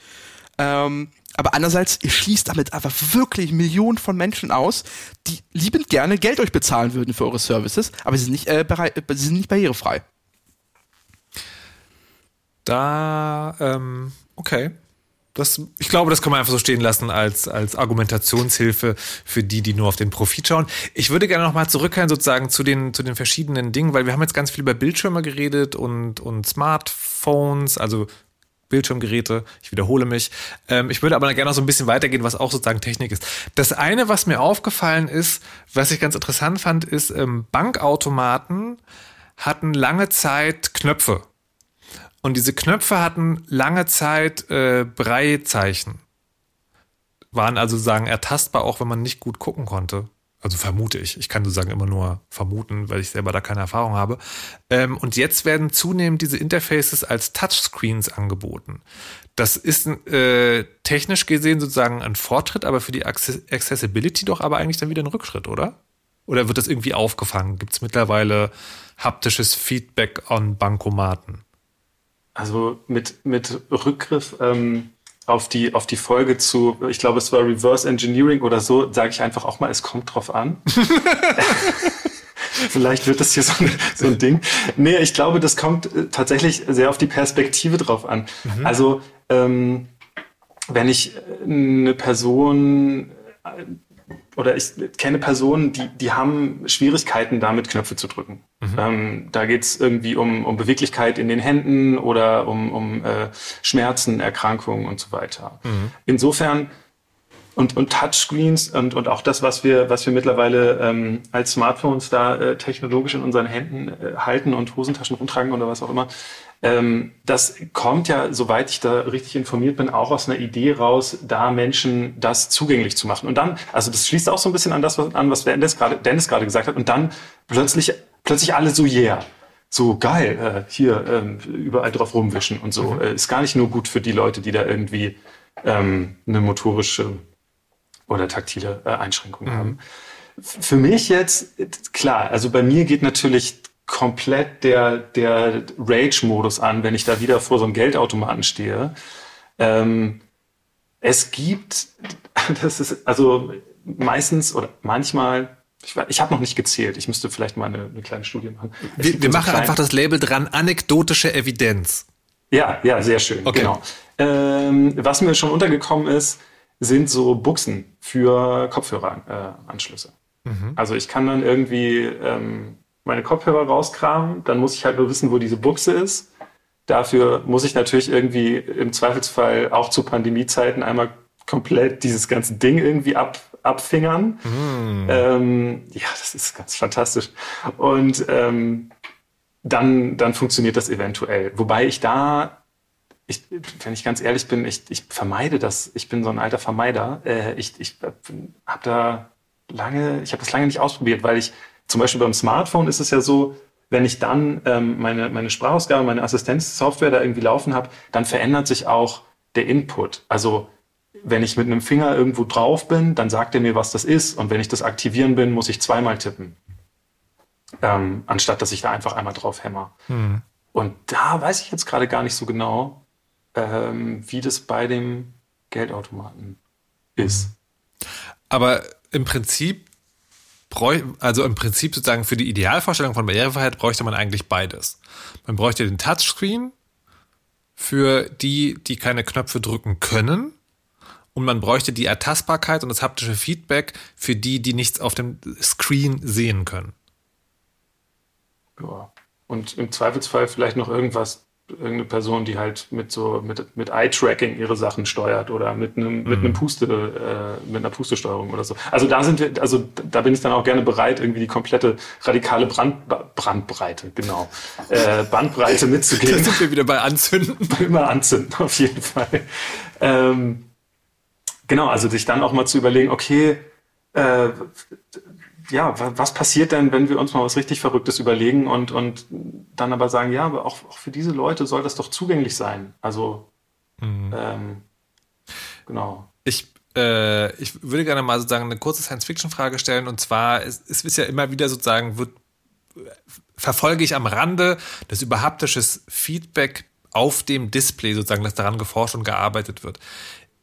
Ähm, aber andererseits, ihr schließt damit einfach wirklich Millionen von Menschen aus, die liebend gerne Geld euch bezahlen würden für eure Services, aber sie sind nicht, äh, bereit, sie sind nicht barrierefrei. Da, ähm, okay. Das, ich glaube, das kann man einfach so stehen lassen als, als Argumentationshilfe für die, die nur auf den Profit schauen. Ich würde gerne nochmal zurückkehren sozusagen zu den, zu den verschiedenen Dingen, weil wir haben jetzt ganz viel über Bildschirme geredet und, und Smartphones, also Bildschirmgeräte. Ich wiederhole mich. Ähm, ich würde aber gerne noch so ein bisschen weitergehen, was auch sozusagen Technik ist. Das eine, was mir aufgefallen ist, was ich ganz interessant fand, ist, ähm, Bankautomaten hatten lange Zeit Knöpfe. Und diese Knöpfe hatten lange Zeit äh, Breizeichen. Waren also sagen ertastbar, auch wenn man nicht gut gucken konnte. Also vermute ich. Ich kann sozusagen immer nur vermuten, weil ich selber da keine Erfahrung habe. Ähm, und jetzt werden zunehmend diese Interfaces als Touchscreens angeboten. Das ist äh, technisch gesehen sozusagen ein Fortschritt, aber für die Accessibility doch aber eigentlich dann wieder ein Rückschritt, oder? Oder wird das irgendwie aufgefangen? Gibt es mittlerweile haptisches Feedback an Bankomaten? Also mit, mit Rückgriff ähm, auf, die, auf die Folge zu, ich glaube, es war Reverse Engineering oder so, sage ich einfach auch mal, es kommt drauf an. Vielleicht wird das hier so ein, so ein Ding. Nee, ich glaube, das kommt äh, tatsächlich sehr auf die Perspektive drauf an. Mhm. Also, ähm, wenn ich eine Person oder ich kenne Personen, die, die haben Schwierigkeiten damit, Knöpfe zu drücken. Mhm. Ähm, da geht's irgendwie um, um Beweglichkeit in den Händen oder um, um äh, Schmerzen, Erkrankungen und so weiter. Mhm. Insofern und, und Touchscreens und, und auch das, was wir, was wir mittlerweile ähm, als Smartphones da äh, technologisch in unseren Händen äh, halten und Hosentaschen rumtragen oder was auch immer, das kommt ja, soweit ich da richtig informiert bin, auch aus einer Idee raus, da Menschen das zugänglich zu machen. Und dann, also das schließt auch so ein bisschen an das, was, an was Dennis gerade, Dennis gerade gesagt hat. Und dann plötzlich, plötzlich alle so, yeah so geil, äh, hier ähm, überall drauf rumwischen und so. Mhm. Äh, ist gar nicht nur gut für die Leute, die da irgendwie ähm, eine motorische oder taktile äh, Einschränkung mhm. haben. Für mich jetzt, klar, also bei mir geht natürlich komplett der, der Rage-Modus an, wenn ich da wieder vor so einem Geldautomaten stehe. Ähm, es gibt, das ist also meistens oder manchmal, ich, ich habe noch nicht gezählt, ich müsste vielleicht mal eine, eine kleine Studie machen. wir, wir machen einfach das Label dran, anekdotische Evidenz. Ja, ja, sehr schön, okay. genau. Ähm, was mir schon untergekommen ist, sind so Buchsen für Kopfhöreranschlüsse. Äh, mhm. Also ich kann dann irgendwie ähm, meine Kopfhörer rauskramen, dann muss ich halt nur wissen, wo diese Buchse ist. Dafür muss ich natürlich irgendwie im Zweifelsfall auch zu Pandemiezeiten einmal komplett dieses ganze Ding irgendwie ab, abfingern. Mm. Ähm, ja, das ist ganz fantastisch. Und ähm, dann, dann funktioniert das eventuell. Wobei ich da ich, wenn ich ganz ehrlich bin, ich, ich vermeide das. Ich bin so ein alter Vermeider. Äh, ich ich habe da lange, ich habe das lange nicht ausprobiert, weil ich zum Beispiel beim Smartphone ist es ja so, wenn ich dann ähm, meine, meine Sprachausgabe, meine Assistenzsoftware da irgendwie laufen habe, dann verändert sich auch der Input. Also wenn ich mit einem Finger irgendwo drauf bin, dann sagt er mir, was das ist. Und wenn ich das aktivieren bin, muss ich zweimal tippen. Ähm, anstatt dass ich da einfach einmal drauf hämmer. Mhm. Und da weiß ich jetzt gerade gar nicht so genau, ähm, wie das bei dem Geldautomaten ist. Aber im Prinzip also im Prinzip sozusagen für die Idealvorstellung von Barrierefreiheit bräuchte man eigentlich beides. Man bräuchte den Touchscreen für die, die keine Knöpfe drücken können. Und man bräuchte die Ertastbarkeit und das haptische Feedback für die, die nichts auf dem Screen sehen können. Ja. Und im Zweifelsfall vielleicht noch irgendwas irgendeine Person, die halt mit so mit, mit Eye-Tracking ihre Sachen steuert oder mit einem mhm. mit einem Puste äh, mit einer Pustesteuerung oder so. Also da sind wir, also da bin ich dann auch gerne bereit, irgendwie die komplette radikale Brand, Brandbreite, genau, äh, Bandbreite mitzugeben. Da sind wir wieder bei Anzünden. Immer anzünden, auf jeden Fall. Ähm, genau, also sich dann auch mal zu überlegen, okay, äh, ja, was passiert denn, wenn wir uns mal was richtig Verrücktes überlegen und, und dann aber sagen, ja, aber auch, auch für diese Leute soll das doch zugänglich sein. Also, mhm. ähm, genau. Ich, äh, ich würde gerne mal sozusagen eine kurze Science-Fiction-Frage stellen und zwar, es, es ist ja immer wieder sozusagen, wird, verfolge ich am Rande das überhaptisches Feedback auf dem Display sozusagen, dass daran geforscht und gearbeitet wird.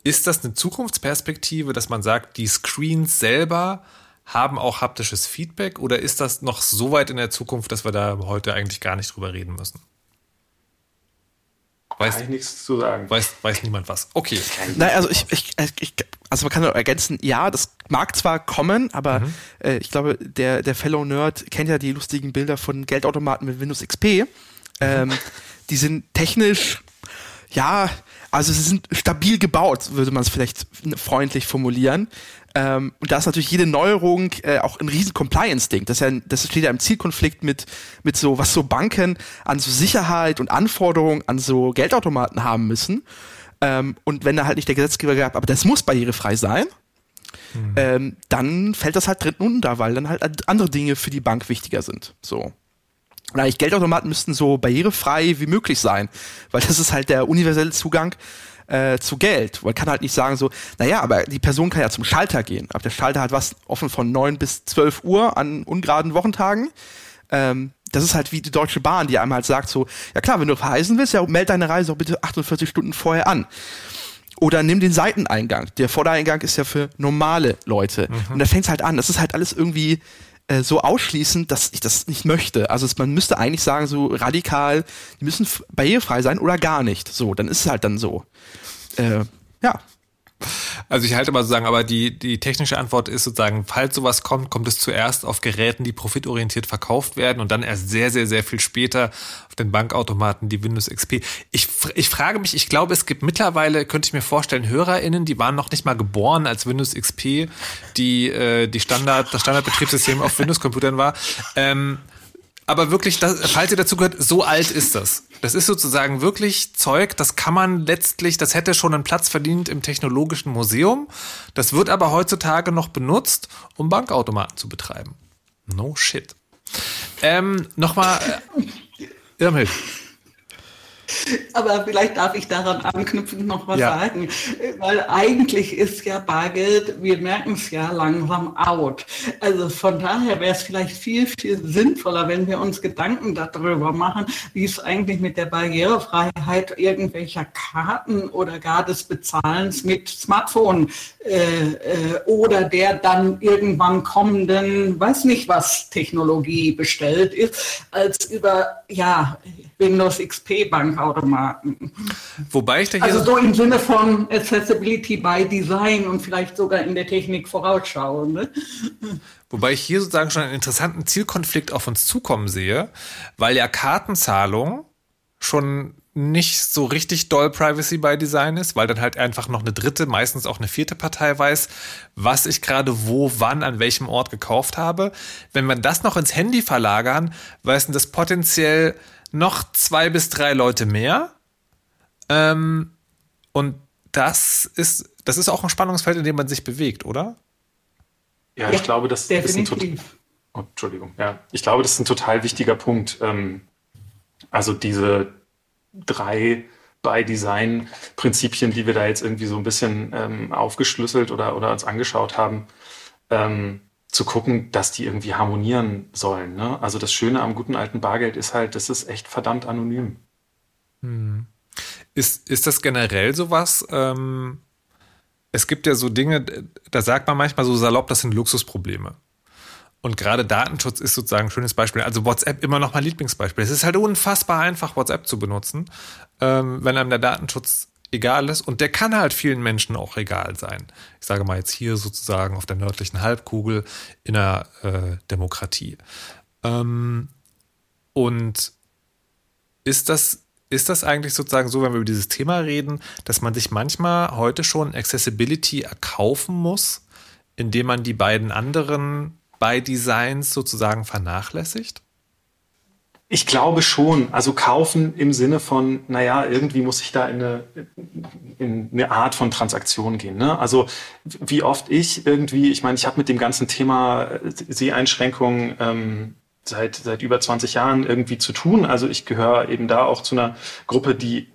Ist das eine Zukunftsperspektive, dass man sagt, die Screens selber haben auch haptisches Feedback oder ist das noch so weit in der Zukunft, dass wir da heute eigentlich gar nicht drüber reden müssen? Weiß, Kann ich nichts zu sagen. Weiß, weiß niemand was. Okay. Nein, also ich, ich, ich, also man kann nur ergänzen, ja, das mag zwar kommen, aber mhm. äh, ich glaube, der, der Fellow Nerd kennt ja die lustigen Bilder von Geldautomaten mit Windows XP. Mhm. Ähm, die sind technisch, ja, also sie sind stabil gebaut, würde man es vielleicht freundlich formulieren. Ähm, und da ist natürlich jede Neuerung äh, auch ein riesen Compliance-Ding. Das, ja, das steht ja im Zielkonflikt mit, mit so, was so Banken an so Sicherheit und Anforderungen an so Geldautomaten haben müssen. Ähm, und wenn da halt nicht der Gesetzgeber gab, aber das muss barrierefrei sein, mhm. ähm, dann fällt das halt drin unter, weil dann halt andere Dinge für die Bank wichtiger sind. So. Und eigentlich Geldautomaten müssten so barrierefrei wie möglich sein, weil das ist halt der universelle Zugang äh, zu Geld. Man kann halt nicht sagen so, naja, aber die Person kann ja zum Schalter gehen. Aber der Schalter hat was offen von neun bis zwölf Uhr an ungeraden Wochentagen. Ähm, das ist halt wie die Deutsche Bahn, die einem halt sagt so, ja klar, wenn du verreisen willst, ja, meld deine Reise auch bitte 48 Stunden vorher an. Oder nimm den Seiteneingang. Der Vordereingang ist ja für normale Leute. Mhm. Und da fängt halt an. Das ist halt alles irgendwie äh, so ausschließend, dass ich das nicht möchte. Also es, man müsste eigentlich sagen, so radikal, die müssen barrierefrei sein oder gar nicht. So, dann ist es halt dann so. Äh, ja. Also ich halte mal sozusagen, aber die, die technische Antwort ist sozusagen, falls sowas kommt, kommt es zuerst auf Geräten, die profitorientiert verkauft werden und dann erst sehr, sehr, sehr viel später auf den Bankautomaten, die Windows XP. Ich, ich frage mich, ich glaube, es gibt mittlerweile, könnte ich mir vorstellen, HörerInnen, die waren noch nicht mal geboren, als Windows XP die, äh, die Standard, das Standardbetriebssystem auf Windows-Computern war. Ähm, aber wirklich, das, falls ihr dazu gehört, so alt ist das. Das ist sozusagen wirklich Zeug, das kann man letztlich, das hätte schon einen Platz verdient im Technologischen Museum. Das wird aber heutzutage noch benutzt, um Bankautomaten zu betreiben. No shit. Ähm, Nochmal, äh, Irmhild. Aber vielleicht darf ich daran anknüpfend noch was ja. sagen, weil eigentlich ist ja Bargeld, wir merken es ja langsam out. Also von daher wäre es vielleicht viel, viel sinnvoller, wenn wir uns Gedanken darüber machen, wie es eigentlich mit der Barrierefreiheit irgendwelcher Karten oder gar des Bezahlens mit Smartphone äh, äh, oder der dann irgendwann kommenden, weiß nicht was, Technologie bestellt ist, als über, ja, Windows XP Bankautomaten. Wobei ich da hier Also so im Sinne von Accessibility by Design und vielleicht sogar in der Technik vorausschauen. Ne? Wobei ich hier sozusagen schon einen interessanten Zielkonflikt auf uns zukommen sehe, weil ja Kartenzahlung schon nicht so richtig doll Privacy by Design ist, weil dann halt einfach noch eine dritte, meistens auch eine vierte Partei weiß, was ich gerade wo, wann, an welchem Ort gekauft habe. Wenn man das noch ins Handy verlagern, weiß das potenziell noch zwei bis drei Leute mehr. Ähm, und das ist, das ist auch ein Spannungsfeld, in dem man sich bewegt, oder? Ja, ich ja, glaube, das definitiv. ist ein oh, Entschuldigung, ja. Ich glaube, das ist ein total wichtiger Punkt. Ähm, also diese drei by Design-Prinzipien, die wir da jetzt irgendwie so ein bisschen ähm, aufgeschlüsselt oder, oder uns angeschaut haben, ähm, zu gucken, dass die irgendwie harmonieren sollen. Ne? Also das Schöne am guten alten Bargeld ist halt, das ist echt verdammt anonym. Hm. Ist, ist das generell sowas? Ähm, es gibt ja so Dinge, da sagt man manchmal so salopp, das sind Luxusprobleme. Und gerade Datenschutz ist sozusagen ein schönes Beispiel. Also WhatsApp immer noch mein Lieblingsbeispiel. Es ist halt unfassbar einfach, WhatsApp zu benutzen, ähm, wenn einem der Datenschutz egal ist. Und der kann halt vielen Menschen auch egal sein. Ich sage mal jetzt hier sozusagen auf der nördlichen Halbkugel in der äh, Demokratie. Ähm, und ist das, ist das eigentlich sozusagen so, wenn wir über dieses Thema reden, dass man sich manchmal heute schon Accessibility erkaufen muss, indem man die beiden anderen bei Designs sozusagen vernachlässigt? Ich glaube schon. Also kaufen im Sinne von, naja, irgendwie muss ich da in eine, in eine Art von Transaktion gehen. Ne? Also wie oft ich irgendwie, ich meine, ich habe mit dem ganzen Thema Seheinschränkungen ähm, seit, seit über 20 Jahren irgendwie zu tun. Also ich gehöre eben da auch zu einer Gruppe, die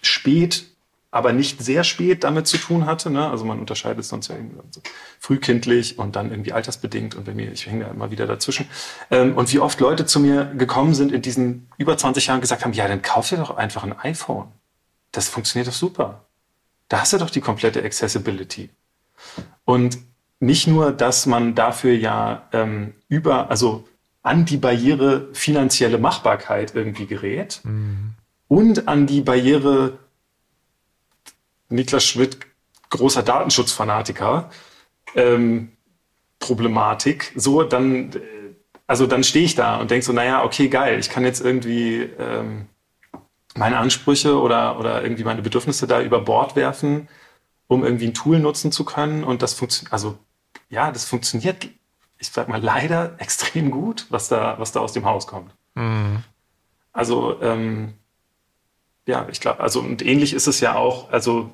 spät aber nicht sehr spät damit zu tun hatte. Ne? Also man unterscheidet sonst ja irgendwie so frühkindlich und dann irgendwie altersbedingt und bei mir, ich hänge da immer wieder dazwischen. Ähm, und wie oft Leute zu mir gekommen sind in diesen über 20 Jahren gesagt haben, ja, dann kauf dir doch einfach ein iPhone. Das funktioniert doch super. Da hast du doch die komplette Accessibility. Und nicht nur, dass man dafür ja ähm, über, also an die Barriere finanzielle Machbarkeit irgendwie gerät mhm. und an die Barriere Niklas Schmidt, großer Datenschutzfanatiker, ähm, Problematik, so, dann, äh, also dann stehe ich da und denke so, naja, okay, geil, ich kann jetzt irgendwie ähm, meine Ansprüche oder, oder irgendwie meine Bedürfnisse da über Bord werfen, um irgendwie ein Tool nutzen zu können. Und das funktioniert, also ja, das funktioniert, ich sag mal, leider extrem gut, was da, was da aus dem Haus kommt. Mhm. Also ähm, ja, ich glaube, also und ähnlich ist es ja auch, also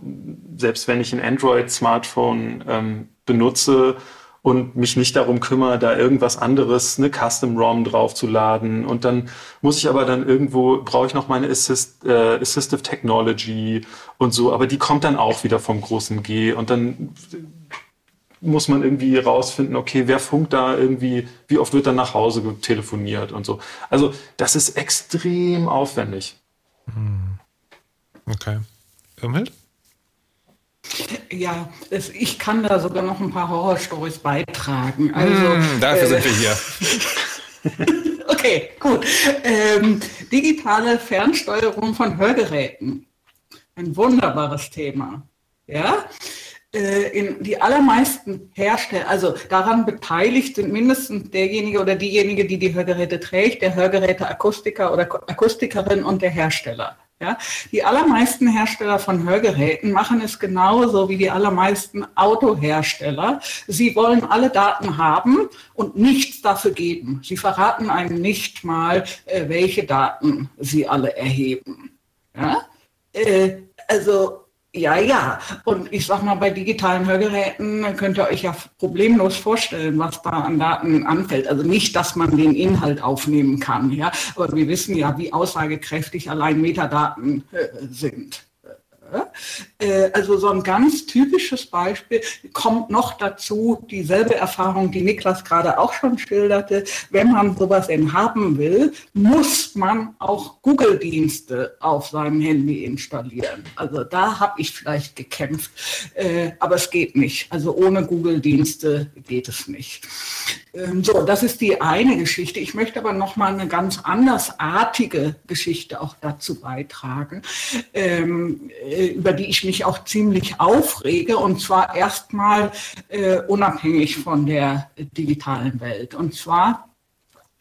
selbst wenn ich ein Android-Smartphone ähm, benutze und mich nicht darum kümmere, da irgendwas anderes, eine Custom-ROM draufzuladen und dann muss ich aber dann irgendwo, brauche ich noch meine Assist, äh, Assistive Technology und so, aber die kommt dann auch wieder vom großen G und dann muss man irgendwie rausfinden, okay, wer funkt da irgendwie, wie oft wird dann nach Hause telefoniert und so. Also das ist extrem aufwendig. Hm. Okay. Irmhild? Ja, es, ich kann da sogar noch ein paar Horrorstories beitragen. Also, mm, dafür äh, sind wir hier. okay, gut. Ähm, digitale Fernsteuerung von Hörgeräten. Ein wunderbares Thema. Ja, äh, in die allermeisten Hersteller, also daran beteiligt sind mindestens derjenige oder diejenige, die die Hörgeräte trägt, der Hörgeräteakustiker oder Akustikerin und der Hersteller. Ja, die allermeisten Hersteller von Hörgeräten machen es genauso wie die allermeisten Autohersteller. Sie wollen alle Daten haben und nichts dafür geben. Sie verraten einem nicht mal, äh, welche Daten sie alle erheben. Ja? Äh, also ja, ja. Und ich sag mal, bei digitalen Hörgeräten könnt ihr euch ja problemlos vorstellen, was da an Daten anfällt. Also nicht, dass man den Inhalt aufnehmen kann, ja. Aber wir wissen ja, wie aussagekräftig allein Metadaten äh, sind. Äh, also so ein ganz typisches Beispiel kommt noch dazu, dieselbe Erfahrung, die Niklas gerade auch schon schilderte. Wenn man sowas denn haben will, muss man auch Google-Dienste auf seinem Handy installieren. Also da habe ich vielleicht gekämpft, äh, aber es geht nicht. Also ohne Google-Dienste geht es nicht. Ähm, so, das ist die eine Geschichte. Ich möchte aber noch mal eine ganz andersartige Geschichte auch dazu beitragen, ähm, äh, über die ich mich auch ziemlich aufrege, und zwar erstmal äh, unabhängig von der digitalen Welt. Und zwar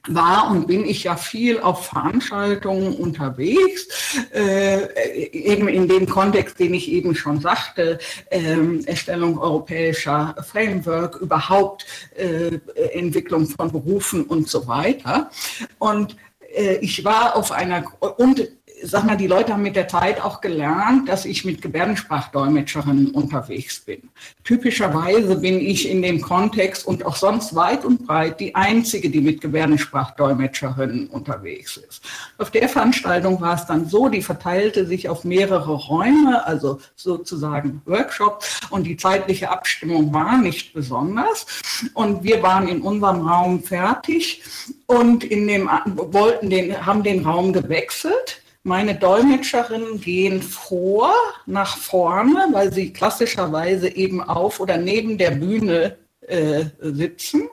war und bin ich ja viel auf Veranstaltungen unterwegs, äh, eben in dem Kontext, den ich eben schon sagte, äh, Erstellung europäischer Framework, überhaupt äh, Entwicklung von Berufen und so weiter. Und äh, ich war auf einer, und sag mal, die Leute haben mit der Zeit auch gelernt, dass ich mit Gebärdensprachdolmetscherinnen unterwegs bin. Typischerweise bin ich in dem Kontext und auch sonst weit und breit die Einzige, die mit Gebärdensprachdolmetscherinnen unterwegs ist. Auf der Veranstaltung war es dann so, die verteilte sich auf mehrere Räume, also sozusagen Workshop und die zeitliche Abstimmung war nicht besonders. Und wir waren in unserem Raum fertig und in dem, wollten den, haben den Raum gewechselt. Meine Dolmetscherinnen gehen vor, nach vorne, weil sie klassischerweise eben auf oder neben der Bühne äh, sitzen.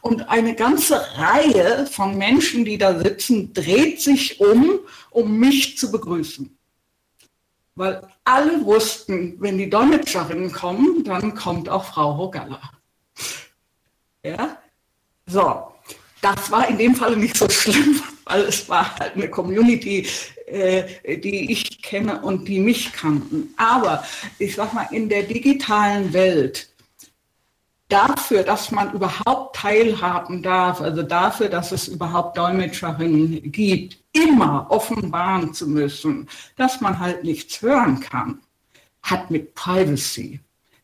Und eine ganze Reihe von Menschen, die da sitzen, dreht sich um, um mich zu begrüßen. Weil alle wussten, wenn die Dolmetscherinnen kommen, dann kommt auch Frau Hogalla. Ja? So, das war in dem Fall nicht so schlimm, weil es war halt eine Community, äh, die ich kenne und die mich kannten. Aber ich sag mal, in der digitalen Welt, dafür, dass man überhaupt teilhaben darf, also dafür, dass es überhaupt Dolmetscherinnen gibt, immer offenbaren zu müssen, dass man halt nichts hören kann, hat mit Privacy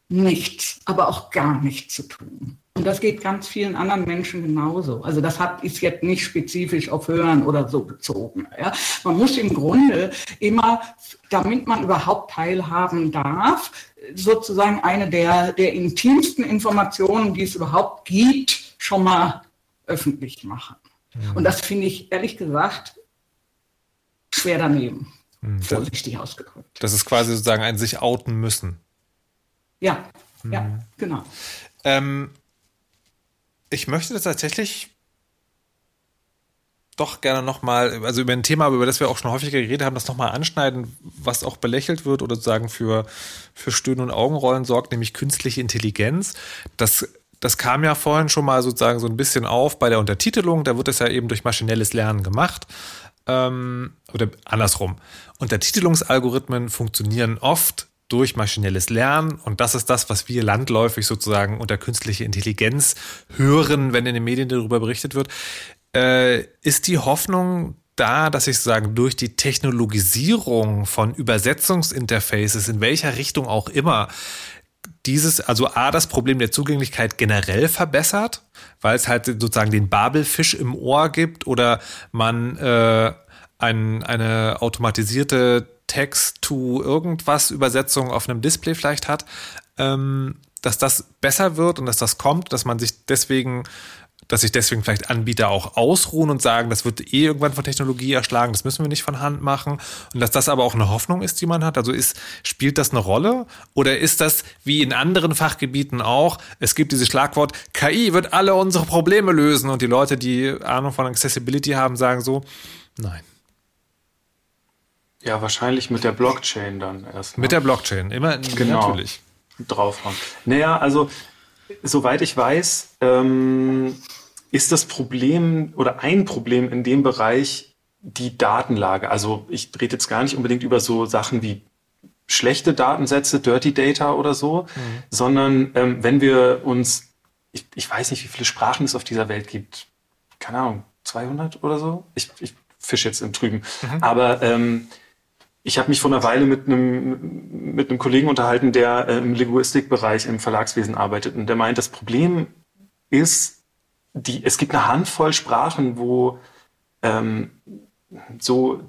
nichts, aber auch gar nichts zu tun. Und das geht ganz vielen anderen Menschen genauso. Also das hat, ist jetzt nicht spezifisch auf Hören oder so bezogen. Ja. Man muss im Grunde immer, damit man überhaupt teilhaben darf, sozusagen eine der, der intimsten Informationen, die es überhaupt gibt, schon mal öffentlich machen. Mhm. Und das finde ich ehrlich gesagt schwer daneben. Mhm. Vorsichtig ausgedrückt. Das ist quasi sozusagen ein sich outen müssen. Ja, mhm. ja, genau. Ähm, ich möchte das tatsächlich doch gerne nochmal, also über ein Thema, über das wir auch schon häufiger geredet haben, das nochmal anschneiden, was auch belächelt wird oder sozusagen für, für Stöhnen und Augenrollen sorgt, nämlich künstliche Intelligenz. Das, das kam ja vorhin schon mal sozusagen so ein bisschen auf bei der Untertitelung. Da wird es ja eben durch maschinelles Lernen gemacht. Ähm, oder andersrum. Untertitelungsalgorithmen funktionieren oft durch maschinelles Lernen. Und das ist das, was wir landläufig sozusagen unter künstliche Intelligenz hören, wenn in den Medien darüber berichtet wird. Äh, ist die Hoffnung da, dass ich sozusagen durch die Technologisierung von Übersetzungsinterfaces, in welcher Richtung auch immer, dieses, also A, das Problem der Zugänglichkeit generell verbessert, weil es halt sozusagen den Babelfisch im Ohr gibt oder man äh, ein, eine automatisierte Text-to irgendwas Übersetzung auf einem Display vielleicht hat, ähm, dass das besser wird und dass das kommt, dass man sich deswegen dass sich deswegen vielleicht Anbieter auch ausruhen und sagen, das wird eh irgendwann von Technologie erschlagen, das müssen wir nicht von Hand machen. Und dass das aber auch eine Hoffnung ist, die man hat. Also ist, spielt das eine Rolle? Oder ist das wie in anderen Fachgebieten auch? Es gibt dieses Schlagwort, KI wird alle unsere Probleme lösen. Und die Leute, die Ahnung von Accessibility haben, sagen so, nein. Ja, wahrscheinlich mit der Blockchain dann erst. Mit der Blockchain, immer genau. natürlich. Draufhauen. Naja, also soweit ich weiß, ähm, ist das Problem oder ein Problem in dem Bereich die Datenlage. Also ich rede jetzt gar nicht unbedingt über so Sachen wie schlechte Datensätze, Dirty Data oder so, mhm. sondern ähm, wenn wir uns, ich, ich weiß nicht, wie viele Sprachen es auf dieser Welt gibt, keine Ahnung, 200 oder so. Ich, ich fische jetzt im Trüben. Mhm. Aber ähm, ich habe mich vor einer Weile mit einem, mit einem Kollegen unterhalten, der äh, im Linguistikbereich im Verlagswesen arbeitet. Und der meint, das Problem ist, die, es gibt eine Handvoll Sprachen, wo ähm, so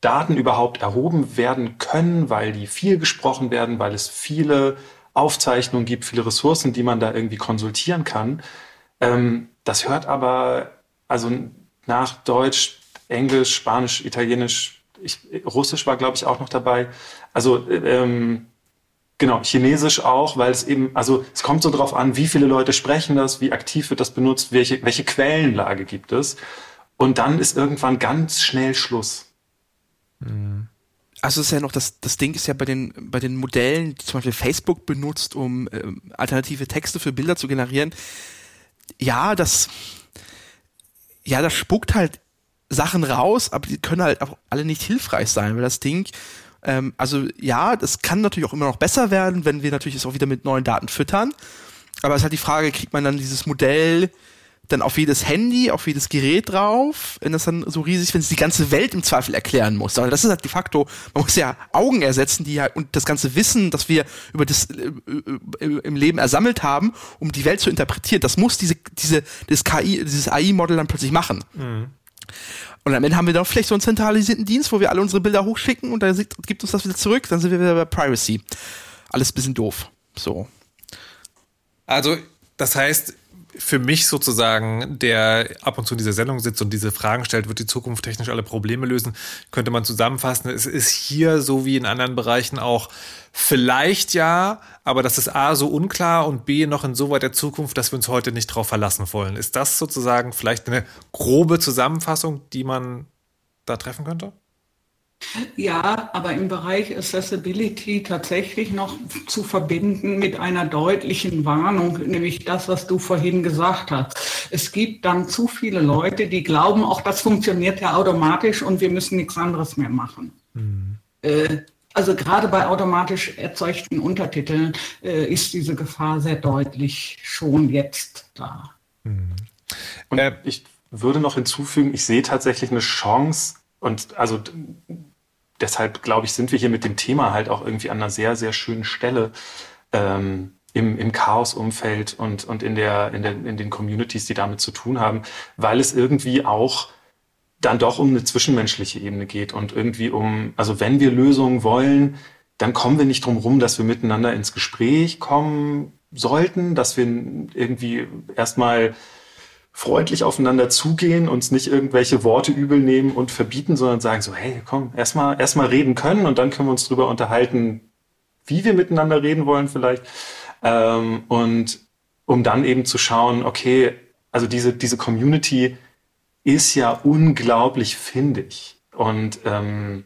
Daten überhaupt erhoben werden können, weil die viel gesprochen werden, weil es viele Aufzeichnungen gibt, viele Ressourcen, die man da irgendwie konsultieren kann. Ähm, das hört aber also nach Deutsch, Englisch, Spanisch, Italienisch, ich, Russisch war, glaube ich, auch noch dabei. Also ähm, genau, Chinesisch auch, weil es eben, also es kommt so drauf an, wie viele Leute sprechen das, wie aktiv wird das benutzt, welche, welche Quellenlage gibt es. Und dann ist irgendwann ganz schnell Schluss. Mhm. Also ist ja noch das, das Ding ist ja bei den, bei den Modellen, die zum Beispiel Facebook benutzt, um ähm, alternative Texte für Bilder zu generieren. Ja, das, ja, das spuckt halt Sachen raus, aber die können halt auch alle nicht hilfreich sein, weil das Ding, ähm, also ja, das kann natürlich auch immer noch besser werden, wenn wir natürlich es auch wieder mit neuen Daten füttern. Aber es ist halt die Frage, kriegt man dann dieses Modell dann auf jedes Handy, auf jedes Gerät drauf, wenn das dann so riesig, wenn es die ganze Welt im Zweifel erklären muss. Aber das ist halt de facto, man muss ja Augen ersetzen, die halt und das ganze Wissen, das wir über das äh, äh, im Leben ersammelt haben, um die Welt zu interpretieren. Das muss diese diese das KI, dieses AI-Modell dann plötzlich machen. Mhm. Und am Ende haben wir dann vielleicht so einen zentralisierten Dienst, wo wir alle unsere Bilder hochschicken und dann gibt uns das wieder zurück, dann sind wir wieder bei Privacy. Alles ein bisschen doof. So. Also, das heißt, für mich sozusagen, der ab und zu in dieser Sendung sitzt und diese Fragen stellt, wird die Zukunft technisch alle Probleme lösen, könnte man zusammenfassen. Es ist hier so wie in anderen Bereichen auch vielleicht ja, aber das ist A so unklar und B noch in so weit der Zukunft, dass wir uns heute nicht drauf verlassen wollen. Ist das sozusagen vielleicht eine grobe Zusammenfassung, die man da treffen könnte? Ja, aber im Bereich Accessibility tatsächlich noch zu verbinden mit einer deutlichen Warnung, nämlich das, was du vorhin gesagt hast. Es gibt dann zu viele Leute, die glauben, auch das funktioniert ja automatisch und wir müssen nichts anderes mehr machen. Mhm. Äh, also gerade bei automatisch erzeugten Untertiteln äh, ist diese Gefahr sehr deutlich schon jetzt da. Mhm. Und äh, ich würde noch hinzufügen, ich sehe tatsächlich eine Chance und also deshalb glaube ich, sind wir hier mit dem Thema halt auch irgendwie an einer sehr, sehr schönen Stelle ähm, im, im Chaos-Umfeld und, und in, der, in, der, in den Communities, die damit zu tun haben, weil es irgendwie auch dann doch um eine zwischenmenschliche Ebene geht und irgendwie um, also wenn wir Lösungen wollen, dann kommen wir nicht drum rum, dass wir miteinander ins Gespräch kommen sollten, dass wir irgendwie erstmal freundlich aufeinander zugehen, uns nicht irgendwelche Worte übel nehmen und verbieten, sondern sagen so, hey, komm, erstmal erstmal reden können und dann können wir uns drüber unterhalten, wie wir miteinander reden wollen vielleicht. Ähm, und um dann eben zu schauen, okay, also diese, diese Community ist ja unglaublich findig. Und ähm,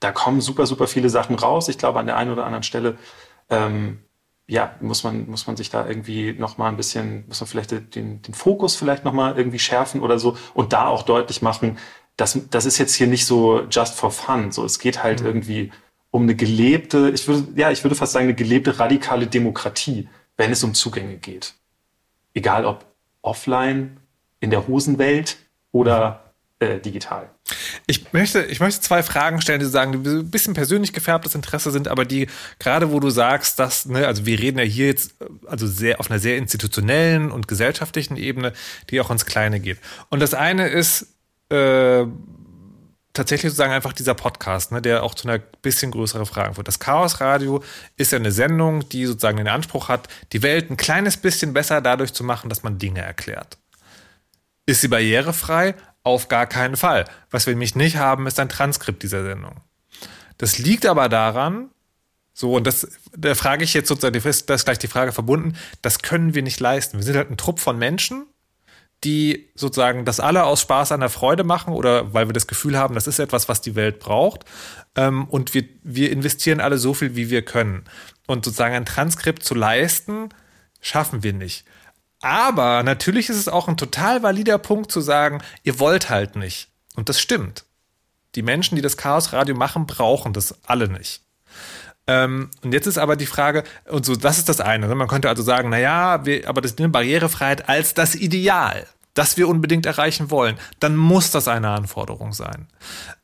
da kommen super, super viele Sachen raus. Ich glaube, an der einen oder anderen Stelle ähm, ja, muss man, muss man sich da irgendwie nochmal ein bisschen, muss man vielleicht den, den Fokus vielleicht nochmal irgendwie schärfen oder so und da auch deutlich machen, das, das ist jetzt hier nicht so just for fun. So, es geht halt mhm. irgendwie um eine gelebte, ich würde, ja, ich würde fast sagen, eine gelebte radikale Demokratie, wenn es um Zugänge geht. Egal ob offline, in der Hosenwelt oder äh, digital. Ich möchte, ich möchte zwei Fragen stellen, die sagen, die ein bisschen persönlich gefärbtes Interesse sind, aber die gerade wo du sagst, dass, ne, also wir reden ja hier jetzt also sehr auf einer sehr institutionellen und gesellschaftlichen Ebene, die auch ins Kleine geht. Und das eine ist äh, tatsächlich sozusagen einfach dieser Podcast, ne, der auch zu einer bisschen größeren Frage wird. Das Chaos Radio ist ja eine Sendung, die sozusagen den Anspruch hat, die Welt ein kleines bisschen besser dadurch zu machen, dass man Dinge erklärt. Ist sie barrierefrei? Auf gar keinen Fall. Was wir nämlich nicht haben, ist ein Transkript dieser Sendung. Das liegt aber daran, so, und das, da frage ich jetzt sozusagen, das ist gleich die Frage verbunden, das können wir nicht leisten. Wir sind halt ein Trupp von Menschen, die sozusagen das alle aus Spaß an der Freude machen oder weil wir das Gefühl haben, das ist etwas, was die Welt braucht. Ähm, und wir, wir investieren alle so viel, wie wir können. Und sozusagen ein Transkript zu leisten, schaffen wir nicht. Aber natürlich ist es auch ein total valider Punkt zu sagen, ihr wollt halt nicht. Und das stimmt. Die Menschen, die das Chaos Radio machen, brauchen das alle nicht. Ähm, und jetzt ist aber die Frage, und so, das ist das eine. Ne? Man könnte also sagen, naja, wir, aber das eine Barrierefreiheit als das Ideal, das wir unbedingt erreichen wollen. Dann muss das eine Anforderung sein.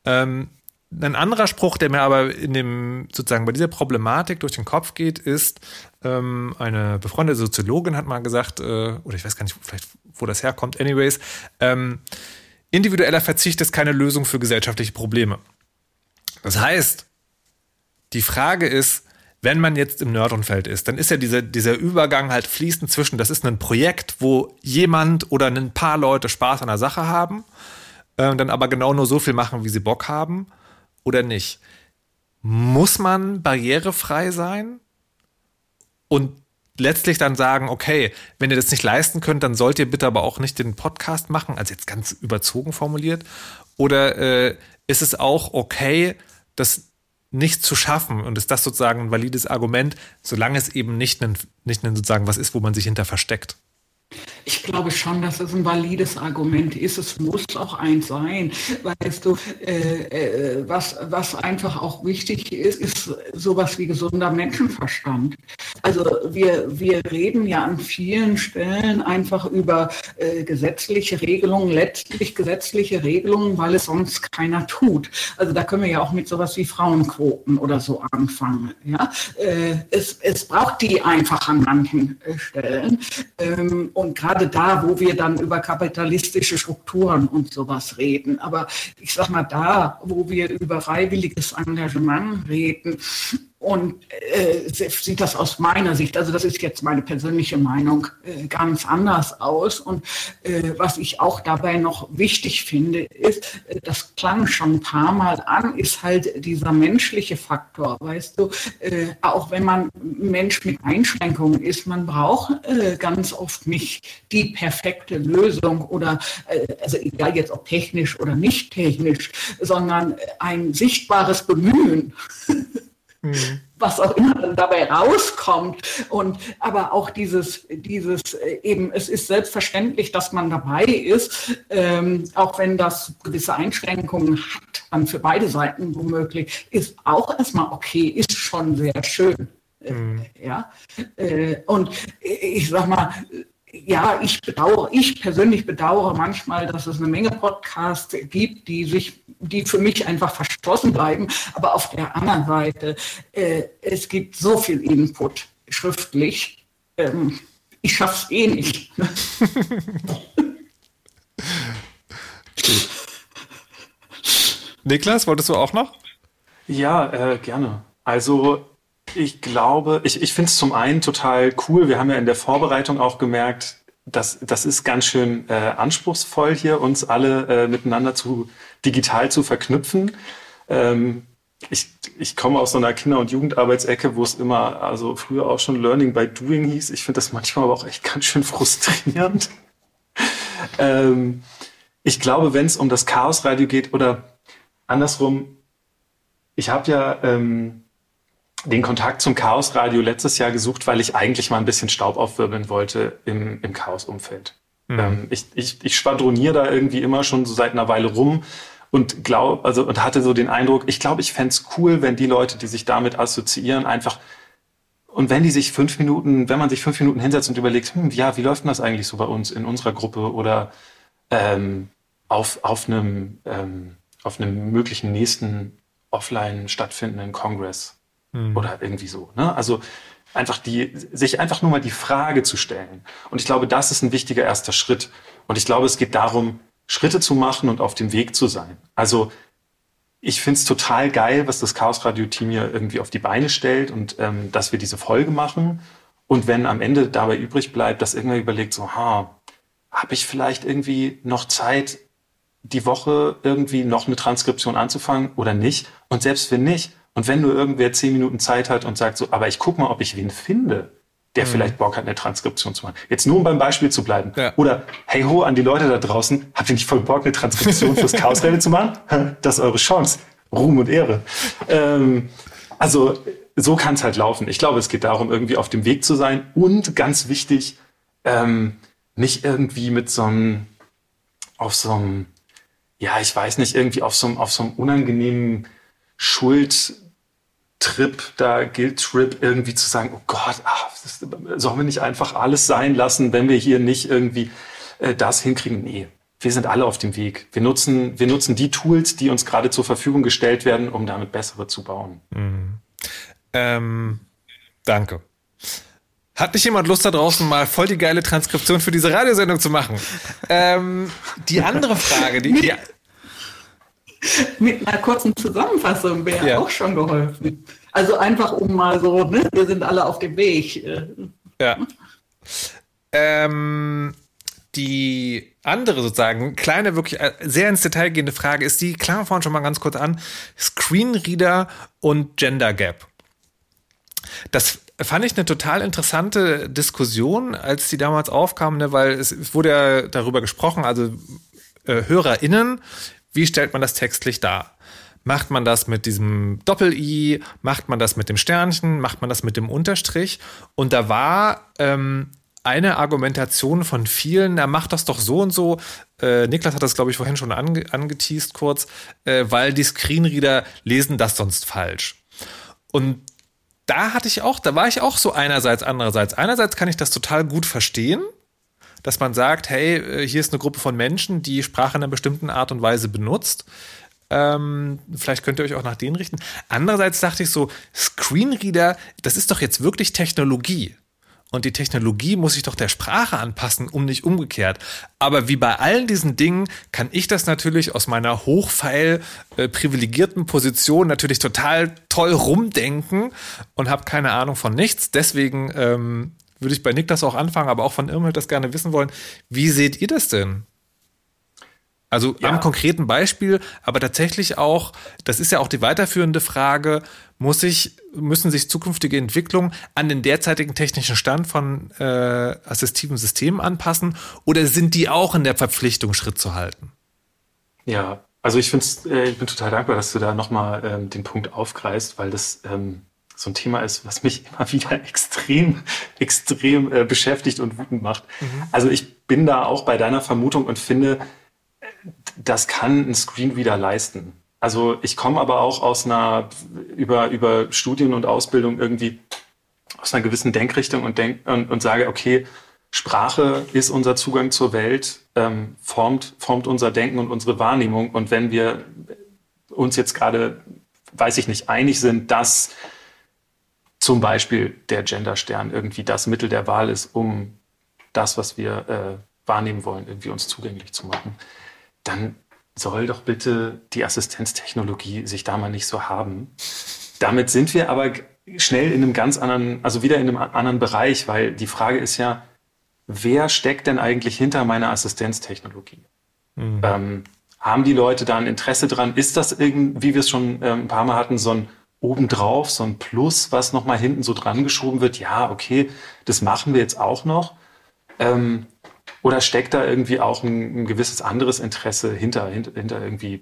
Ähm, ein anderer Spruch, der mir aber in dem, sozusagen bei dieser Problematik durch den Kopf geht, ist, ähm, eine befreundete Soziologin hat mal gesagt, äh, oder ich weiß gar nicht, vielleicht, wo das herkommt, anyways, ähm, individueller Verzicht ist keine Lösung für gesellschaftliche Probleme. Das heißt, die Frage ist, wenn man jetzt im Nerdumfeld ist, dann ist ja dieser, dieser Übergang halt fließend zwischen, das ist ein Projekt, wo jemand oder ein paar Leute Spaß an der Sache haben, äh, dann aber genau nur so viel machen, wie sie Bock haben oder nicht? Muss man barrierefrei sein? Und letztlich dann sagen, okay, wenn ihr das nicht leisten könnt, dann sollt ihr bitte aber auch nicht den Podcast machen, also jetzt ganz überzogen formuliert. Oder äh, ist es auch okay, das nicht zu schaffen und ist das sozusagen ein valides Argument, solange es eben nicht ein, nicht ein sozusagen was ist, wo man sich hinter versteckt? Ich glaube schon, dass es ein valides Argument ist. Es muss auch eins sein. Weißt du, äh, äh, was, was einfach auch wichtig ist, ist sowas wie gesunder Menschenverstand. Also wir, wir reden ja an vielen Stellen einfach über äh, gesetzliche Regelungen, letztlich gesetzliche Regelungen, weil es sonst keiner tut. Also da können wir ja auch mit sowas wie Frauenquoten oder so anfangen. Ja? Äh, es, es braucht die einfach an manchen äh, Stellen. Ähm, und gerade da, wo wir dann über kapitalistische Strukturen und sowas reden. Aber ich sag mal, da, wo wir über freiwilliges Engagement reden, und äh, sieht das aus meiner Sicht, also das ist jetzt meine persönliche Meinung, äh, ganz anders aus. Und äh, was ich auch dabei noch wichtig finde, ist, äh, das klang schon ein paar Mal an, ist halt dieser menschliche Faktor, weißt du, äh, auch wenn man Mensch mit Einschränkungen ist, man braucht äh, ganz oft nicht die perfekte Lösung oder, äh, also egal jetzt ob technisch oder nicht technisch, sondern ein sichtbares Bemühen. Mhm. was auch immer dann dabei rauskommt. Und aber auch dieses, dieses äh, eben, es ist selbstverständlich, dass man dabei ist, ähm, auch wenn das gewisse Einschränkungen hat, dann für beide Seiten womöglich, ist auch erstmal okay, ist schon sehr schön. Mhm. Ja, äh, und ich sag mal, ja, ich bedauere, ich persönlich bedauere manchmal, dass es eine Menge Podcasts gibt, die sich, die für mich einfach verschlossen bleiben. Aber auf der anderen Seite, äh, es gibt so viel Input schriftlich. Ähm, ich schaff's eh nicht. Niklas, wolltest du auch noch? Ja, äh, gerne. Also ich glaube, ich, ich finde es zum einen total cool. Wir haben ja in der Vorbereitung auch gemerkt, dass das ist ganz schön äh, anspruchsvoll hier, uns alle äh, miteinander zu digital zu verknüpfen. Ähm, ich, ich komme aus so einer Kinder- und Jugendarbeitsecke, wo es immer, also früher auch schon Learning by Doing hieß. Ich finde das manchmal aber auch echt ganz schön frustrierend. ähm, ich glaube, wenn es um das Chaosradio geht oder andersrum, ich habe ja ähm, den Kontakt zum Chaosradio letztes Jahr gesucht, weil ich eigentlich mal ein bisschen Staub aufwirbeln wollte im, im Chaos-Umfeld. Mhm. Ähm, ich, ich, ich schwadroniere da irgendwie immer schon so seit einer Weile rum und glaub, also und hatte so den Eindruck, ich glaube, ich fände cool, wenn die Leute, die sich damit assoziieren, einfach und wenn die sich fünf Minuten, wenn man sich fünf Minuten hinsetzt und überlegt, hm, ja, wie läuft denn das eigentlich so bei uns in unserer Gruppe oder ähm, auf, auf einem ähm, auf einem möglichen nächsten offline stattfindenden Kongress mhm. oder irgendwie so. Ne? Also einfach die, sich einfach nur mal die Frage zu stellen. Und ich glaube, das ist ein wichtiger erster Schritt. Und ich glaube, es geht darum, Schritte zu machen und auf dem Weg zu sein. Also ich finde es total geil, was das Chaos Radio Team hier irgendwie auf die Beine stellt und ähm, dass wir diese Folge machen. Und wenn am Ende dabei übrig bleibt, dass irgendwer überlegt, so, ha, habe ich vielleicht irgendwie noch Zeit, die Woche irgendwie noch eine Transkription anzufangen oder nicht? Und selbst wenn nicht, und wenn nur irgendwer zehn Minuten Zeit hat und sagt so, aber ich guck mal, ob ich wen finde, der mhm. vielleicht Bock hat, eine Transkription zu machen. Jetzt nur um beim Beispiel zu bleiben. Ja. Oder, hey ho, an die Leute da draußen, habt ihr nicht voll Bock, eine Transkription fürs Chaosrennen zu machen? Das ist eure Chance. Ruhm und Ehre. Ähm, also, so kann es halt laufen. Ich glaube, es geht darum, irgendwie auf dem Weg zu sein und ganz wichtig, ähm, nicht irgendwie mit so einem, auf so einem, ja, ich weiß nicht, irgendwie auf so einem, auf so einem unangenehmen Schuldtrip, da gilt Trip irgendwie zu sagen, oh Gott, ach, das, sollen wir nicht einfach alles sein lassen, wenn wir hier nicht irgendwie äh, das hinkriegen? Nee, wir sind alle auf dem Weg. Wir nutzen, wir nutzen die Tools, die uns gerade zur Verfügung gestellt werden, um damit bessere zu bauen. Mhm. Ähm, danke. Hat nicht jemand Lust da draußen mal voll die geile Transkription für diese Radiosendung zu machen? ähm, die andere Frage, die, die, mit einer kurzen Zusammenfassung wäre ja. auch schon geholfen. Also einfach um mal so, ne, wir sind alle auf dem Weg. Ja. Ähm, die andere sozusagen, kleine, wirklich äh, sehr ins Detail gehende Frage ist die, klar, vorhin schon mal ganz kurz an, Screenreader und Gender Gap. Das fand ich eine total interessante Diskussion, als die damals aufkam, ne, weil es wurde ja darüber gesprochen, also äh, HörerInnen wie stellt man das textlich dar? Macht man das mit diesem Doppel-I? Macht man das mit dem Sternchen? Macht man das mit dem Unterstrich? Und da war ähm, eine Argumentation von vielen, na mach das doch so und so. Äh, Niklas hat das, glaube ich, vorhin schon ange angeteased kurz, äh, weil die Screenreader lesen das sonst falsch. Und da hatte ich auch, da war ich auch so einerseits, andererseits. Einerseits kann ich das total gut verstehen, dass man sagt, hey, äh, hier ist eine Gruppe von Menschen, die Sprache in einer bestimmten Art und Weise benutzt. Ähm, vielleicht könnt ihr euch auch nach denen richten. Andererseits dachte ich so, Screenreader, das ist doch jetzt wirklich Technologie. Und die Technologie muss sich doch der Sprache anpassen, um nicht umgekehrt. Aber wie bei allen diesen Dingen kann ich das natürlich aus meiner hochfeil äh, privilegierten Position natürlich total toll rumdenken und habe keine Ahnung von nichts. Deswegen ähm, würde ich bei Niklas auch anfangen, aber auch von Irmhild das gerne wissen wollen. Wie seht ihr das denn? Also ja. am konkreten Beispiel, aber tatsächlich auch, das ist ja auch die weiterführende Frage, muss sich, müssen sich zukünftige Entwicklungen an den derzeitigen technischen Stand von äh, assistiven Systemen anpassen oder sind die auch in der Verpflichtung, Schritt zu halten? Ja, also ich finde äh, ich bin total dankbar, dass du da nochmal ähm, den Punkt aufgreifst, weil das ähm, so ein Thema ist, was mich immer wieder extrem, extrem äh, beschäftigt und wütend macht. Mhm. Also ich bin da auch bei deiner Vermutung und finde, das kann ein Screenreader leisten. Also ich komme aber auch aus einer, über, über Studien und Ausbildung irgendwie aus einer gewissen Denkrichtung und, denk, und, und sage, okay, Sprache ist unser Zugang zur Welt, ähm, formt, formt unser Denken und unsere Wahrnehmung. Und wenn wir uns jetzt gerade, weiß ich nicht, einig sind, dass zum Beispiel der Genderstern irgendwie das Mittel der Wahl ist, um das, was wir äh, wahrnehmen wollen, irgendwie uns zugänglich zu machen, dann soll doch bitte die Assistenztechnologie sich da mal nicht so haben. Damit sind wir aber schnell in einem ganz anderen, also wieder in einem anderen Bereich, weil die Frage ist ja, wer steckt denn eigentlich hinter meiner Assistenztechnologie? Mhm. Ähm, haben die Leute da ein Interesse dran? Ist das irgendwie, wie wir es schon ähm, ein paar Mal hatten, so ein obendrauf, so ein Plus, was nochmal hinten so dran geschoben wird? Ja, okay, das machen wir jetzt auch noch. Ähm, oder steckt da irgendwie auch ein, ein gewisses anderes Interesse hinter, hinter, hinter irgendwie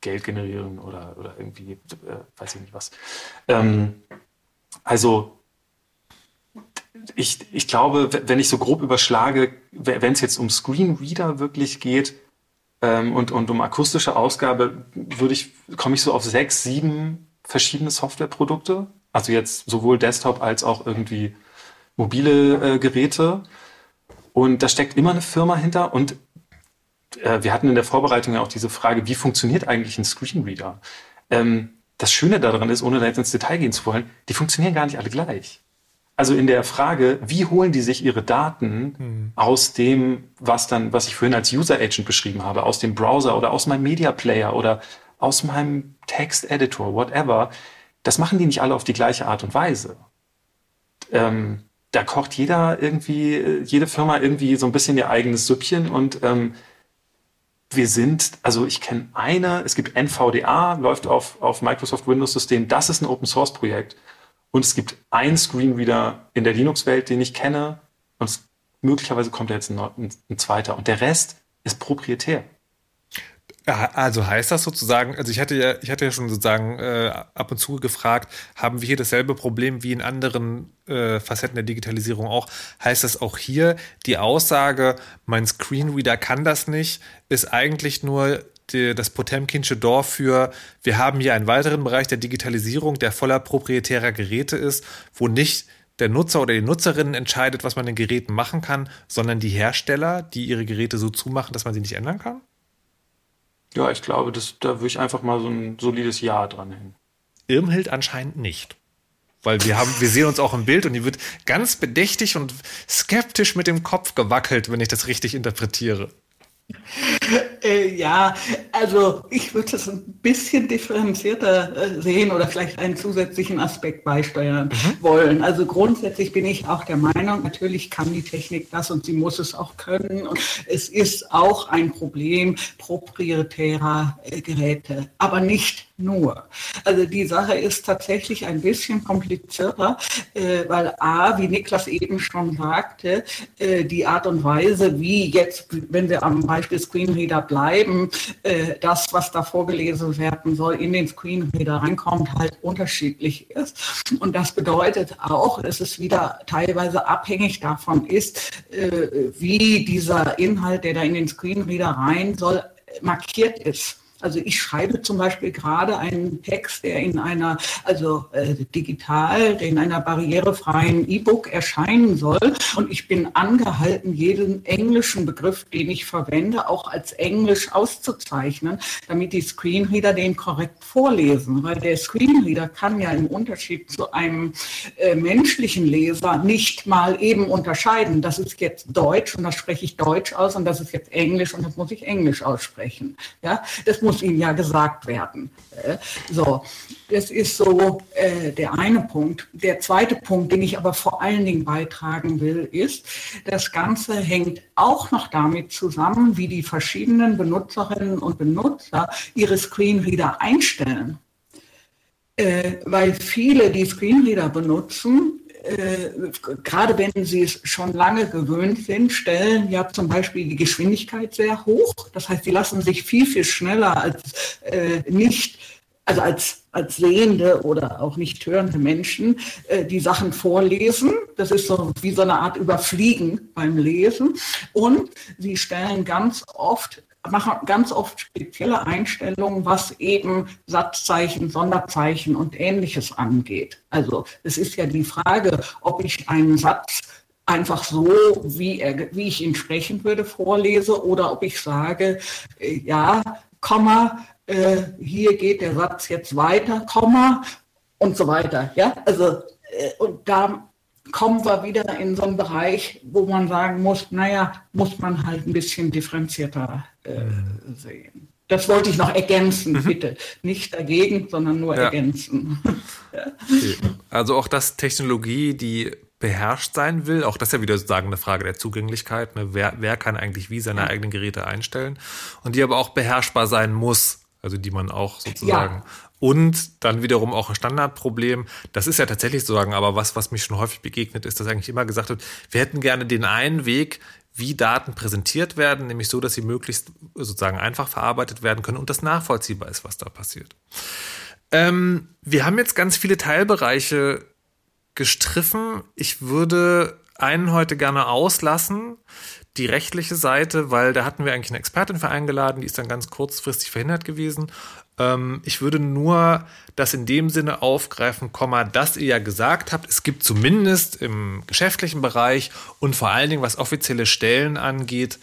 Geld generieren oder, oder irgendwie, äh, weiß ich nicht was. Ähm, also ich, ich glaube, wenn ich so grob überschlage, wenn es jetzt um Screenreader wirklich geht ähm, und, und um akustische Ausgabe, würde ich, komme ich so auf sechs, sieben verschiedene Softwareprodukte. Also jetzt sowohl Desktop als auch irgendwie mobile äh, Geräte. Und da steckt immer eine Firma hinter. Und äh, wir hatten in der Vorbereitung ja auch diese Frage, wie funktioniert eigentlich ein Screenreader? Ähm, das Schöne daran ist, ohne da jetzt ins Detail gehen zu wollen, die funktionieren gar nicht alle gleich. Also in der Frage, wie holen die sich ihre Daten mhm. aus dem, was dann, was ich vorhin als User Agent beschrieben habe, aus dem Browser oder aus meinem Media Player oder aus meinem Text Editor, whatever, das machen die nicht alle auf die gleiche Art und Weise. Ähm, da kocht jeder irgendwie, jede Firma irgendwie so ein bisschen ihr eigenes Süppchen und ähm, wir sind, also ich kenne eine, es gibt NVDA, läuft auf, auf Microsoft Windows System, das ist ein Open Source Projekt. Und es gibt einen Screenreader in der Linux-Welt, den ich kenne. Und es, möglicherweise kommt jetzt ein, ein, ein zweiter. Und der Rest ist proprietär. Also heißt das sozusagen, also ich hatte ja, ich hatte ja schon sozusagen äh, ab und zu gefragt, haben wir hier dasselbe Problem wie in anderen äh, Facetten der Digitalisierung auch? Heißt das auch hier, die Aussage, mein Screenreader kann das nicht, ist eigentlich nur die, das Potemkinsche Dorf für, wir haben hier einen weiteren Bereich der Digitalisierung, der voller proprietärer Geräte ist, wo nicht der Nutzer oder die Nutzerin entscheidet, was man den Geräten machen kann, sondern die Hersteller, die ihre Geräte so zumachen, dass man sie nicht ändern kann? Ja, ich glaube, das, da würde ich einfach mal so ein solides Ja dran hängen. Irmhild anscheinend nicht. Weil wir haben, wir sehen uns auch im Bild und die wird ganz bedächtig und skeptisch mit dem Kopf gewackelt, wenn ich das richtig interpretiere. Äh, ja, also ich würde es ein bisschen differenzierter äh, sehen oder vielleicht einen zusätzlichen Aspekt beisteuern mhm. wollen. Also grundsätzlich bin ich auch der Meinung, natürlich kann die Technik das und sie muss es auch können. Und es ist auch ein Problem proprietärer äh, Geräte, aber nicht nur. Also die Sache ist tatsächlich ein bisschen komplizierter, äh, weil A, wie Niklas eben schon sagte, äh, die Art und Weise, wie jetzt, wenn wir am Beispiel Screenreader bleiben, äh, das, was da vorgelesen werden soll, in den Screenreader reinkommt, halt unterschiedlich ist. Und das bedeutet auch, dass es wieder teilweise abhängig davon ist, äh, wie dieser Inhalt, der da in den Screenreader rein soll, markiert ist. Also ich schreibe zum Beispiel gerade einen Text, der in einer, also äh, digital, der in einer barrierefreien E-Book erscheinen soll. Und ich bin angehalten, jeden englischen Begriff, den ich verwende, auch als Englisch auszuzeichnen, damit die Screenreader den korrekt vorlesen. Weil der Screenreader kann ja im Unterschied zu einem äh, menschlichen Leser nicht mal eben unterscheiden. Das ist jetzt Deutsch und das spreche ich Deutsch aus und das ist jetzt Englisch und das muss ich Englisch aussprechen. Ja, das muss Ihnen ja gesagt werden. Äh, so, das ist so äh, der eine Punkt. Der zweite Punkt, den ich aber vor allen Dingen beitragen will, ist, das Ganze hängt auch noch damit zusammen, wie die verschiedenen Benutzerinnen und Benutzer ihre Screenreader einstellen. Äh, weil viele, die Screenreader benutzen, äh, gerade wenn sie es schon lange gewöhnt sind, stellen ja zum Beispiel die Geschwindigkeit sehr hoch. Das heißt, sie lassen sich viel, viel schneller als äh, nicht, also als, als sehende oder auch nicht hörende Menschen äh, die Sachen vorlesen. Das ist so wie so eine Art Überfliegen beim Lesen. Und sie stellen ganz oft machen ganz oft spezielle Einstellungen, was eben Satzzeichen, Sonderzeichen und ähnliches angeht. Also es ist ja die Frage, ob ich einen Satz einfach so, wie, er, wie ich ihn sprechen würde, vorlese oder ob ich sage, äh, ja, Komma, äh, hier geht der Satz jetzt weiter, Komma und so weiter. Ja, also äh, und da kommen wir wieder in so einen Bereich, wo man sagen muss, naja, muss man halt ein bisschen differenzierter äh, sehen. Das wollte ich noch ergänzen, mhm. bitte. Nicht dagegen, sondern nur ja. ergänzen. Also auch das Technologie, die beherrscht sein will, auch das ist ja wieder sozusagen eine Frage der Zugänglichkeit. Ne? Wer, wer kann eigentlich wie seine ja. eigenen Geräte einstellen? Und die aber auch beherrschbar sein muss. Also die man auch sozusagen ja. Und dann wiederum auch ein Standardproblem. Das ist ja tatsächlich sozusagen, aber was, was mich schon häufig begegnet, ist, dass eigentlich immer gesagt wird, wir hätten gerne den einen Weg, wie Daten präsentiert werden, nämlich so, dass sie möglichst sozusagen einfach verarbeitet werden können und das nachvollziehbar ist, was da passiert. Ähm, wir haben jetzt ganz viele Teilbereiche gestriffen. Ich würde einen heute gerne auslassen, die rechtliche Seite, weil da hatten wir eigentlich eine Expertin für eingeladen, die ist dann ganz kurzfristig verhindert gewesen. Ähm, ich würde nur das in dem Sinne aufgreifen, dass ihr ja gesagt habt, es gibt zumindest im geschäftlichen Bereich und vor allen Dingen, was offizielle Stellen angeht,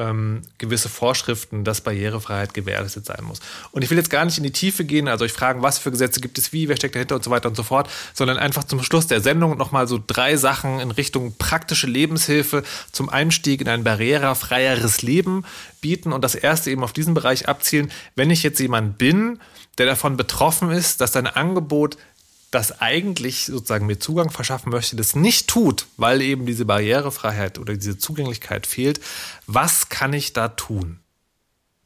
ähm, gewisse Vorschriften, dass Barrierefreiheit gewährleistet sein muss. Und ich will jetzt gar nicht in die Tiefe gehen, also euch fragen, was für Gesetze gibt es wie, wer steckt dahinter und so weiter und so fort, sondern einfach zum Schluss der Sendung nochmal so drei Sachen in Richtung praktische Lebenshilfe zum Einstieg in ein barrierefreieres Leben bieten und das erste eben auf diesen Bereich abzielen, wenn ich jetzt jemand bin, der davon betroffen ist, dass dein Angebot das eigentlich sozusagen mir Zugang verschaffen möchte, das nicht tut, weil eben diese Barrierefreiheit oder diese Zugänglichkeit fehlt, was kann ich da tun?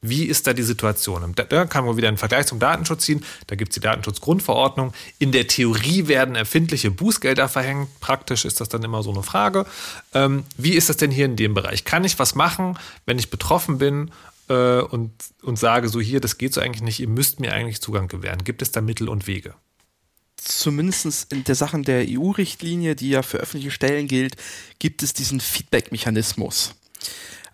Wie ist da die Situation? da kann man wieder einen Vergleich zum Datenschutz ziehen. Da gibt es die Datenschutzgrundverordnung. In der Theorie werden empfindliche Bußgelder verhängt. Praktisch ist das dann immer so eine Frage. Ähm, wie ist das denn hier in dem Bereich? Kann ich was machen, wenn ich betroffen bin äh, und, und sage, so hier, das geht so eigentlich nicht, ihr müsst mir eigentlich Zugang gewähren? Gibt es da Mittel und Wege? Zumindest in der Sachen der EU-Richtlinie, die ja für öffentliche Stellen gilt, gibt es diesen Feedback-Mechanismus.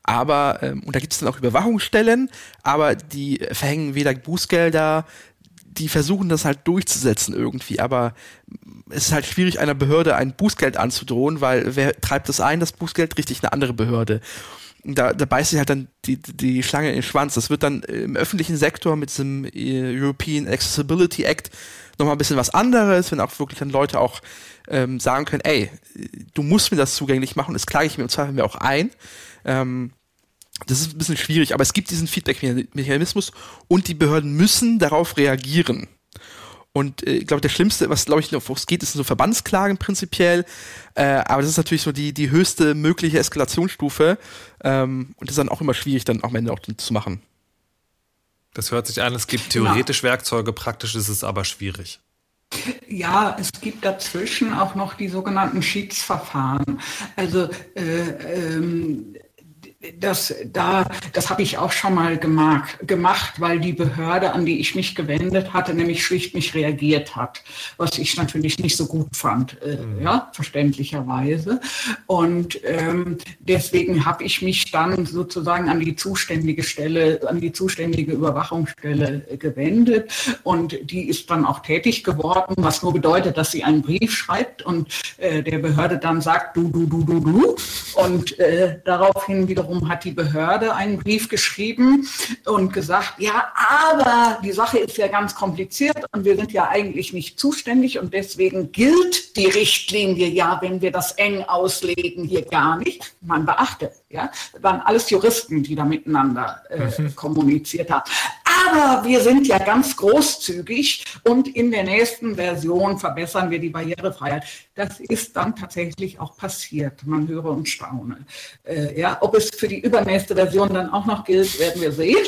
Aber, ähm, und da gibt es dann auch Überwachungsstellen, aber die verhängen weder Bußgelder, die versuchen das halt durchzusetzen irgendwie, aber es ist halt schwierig, einer Behörde ein Bußgeld anzudrohen, weil wer treibt das ein, das Bußgeld, richtig eine andere Behörde. Da, da beißt sich halt dann die, die Schlange in den Schwanz. Das wird dann im öffentlichen Sektor mit diesem äh, European Accessibility Act nochmal ein bisschen was anderes, wenn auch wirklich dann Leute auch ähm, sagen können, ey, du musst mir das zugänglich machen, das klage ich mir im Zweifel mir auch ein. Ähm, das ist ein bisschen schwierig, aber es gibt diesen Feedback-Mechanismus und die Behörden müssen darauf reagieren. Und äh, ich glaube, der Schlimmste, was glaube ich noch es geht, ist so Verbandsklagen prinzipiell. Äh, aber das ist natürlich so die, die höchste mögliche Eskalationsstufe. Ähm, und das ist dann auch immer schwierig, dann am Ende auch zu machen. Das hört sich an, es gibt theoretisch ja. Werkzeuge, praktisch ist es aber schwierig. Ja, es gibt dazwischen auch noch die sogenannten Schiedsverfahren. Also äh, ähm, das, da, das habe ich auch schon mal gemacht, gemacht, weil die Behörde, an die ich mich gewendet hatte, nämlich schlicht nicht reagiert hat, was ich natürlich nicht so gut fand, äh, mhm. ja, verständlicherweise. Und ähm, deswegen habe ich mich dann sozusagen an die zuständige Stelle, an die zuständige Überwachungsstelle gewendet und die ist dann auch tätig geworden, was nur bedeutet, dass sie einen Brief schreibt und äh, der Behörde dann sagt, du, du, du, du, du. Und äh, daraufhin wiederum wiederum hat die Behörde einen Brief geschrieben und gesagt, ja, aber die Sache ist ja ganz kompliziert und wir sind ja eigentlich nicht zuständig und deswegen gilt die Richtlinie ja, wenn wir das eng auslegen, hier gar nicht. Man beachte, ja, das waren alles Juristen, die da miteinander äh, mhm. kommuniziert haben. Aber wir sind ja ganz großzügig und in der nächsten Version verbessern wir die Barrierefreiheit. Das ist dann tatsächlich auch passiert. Man höre und staune. Äh, ja, ob es für die übernächste Version dann auch noch gilt, werden wir sehen.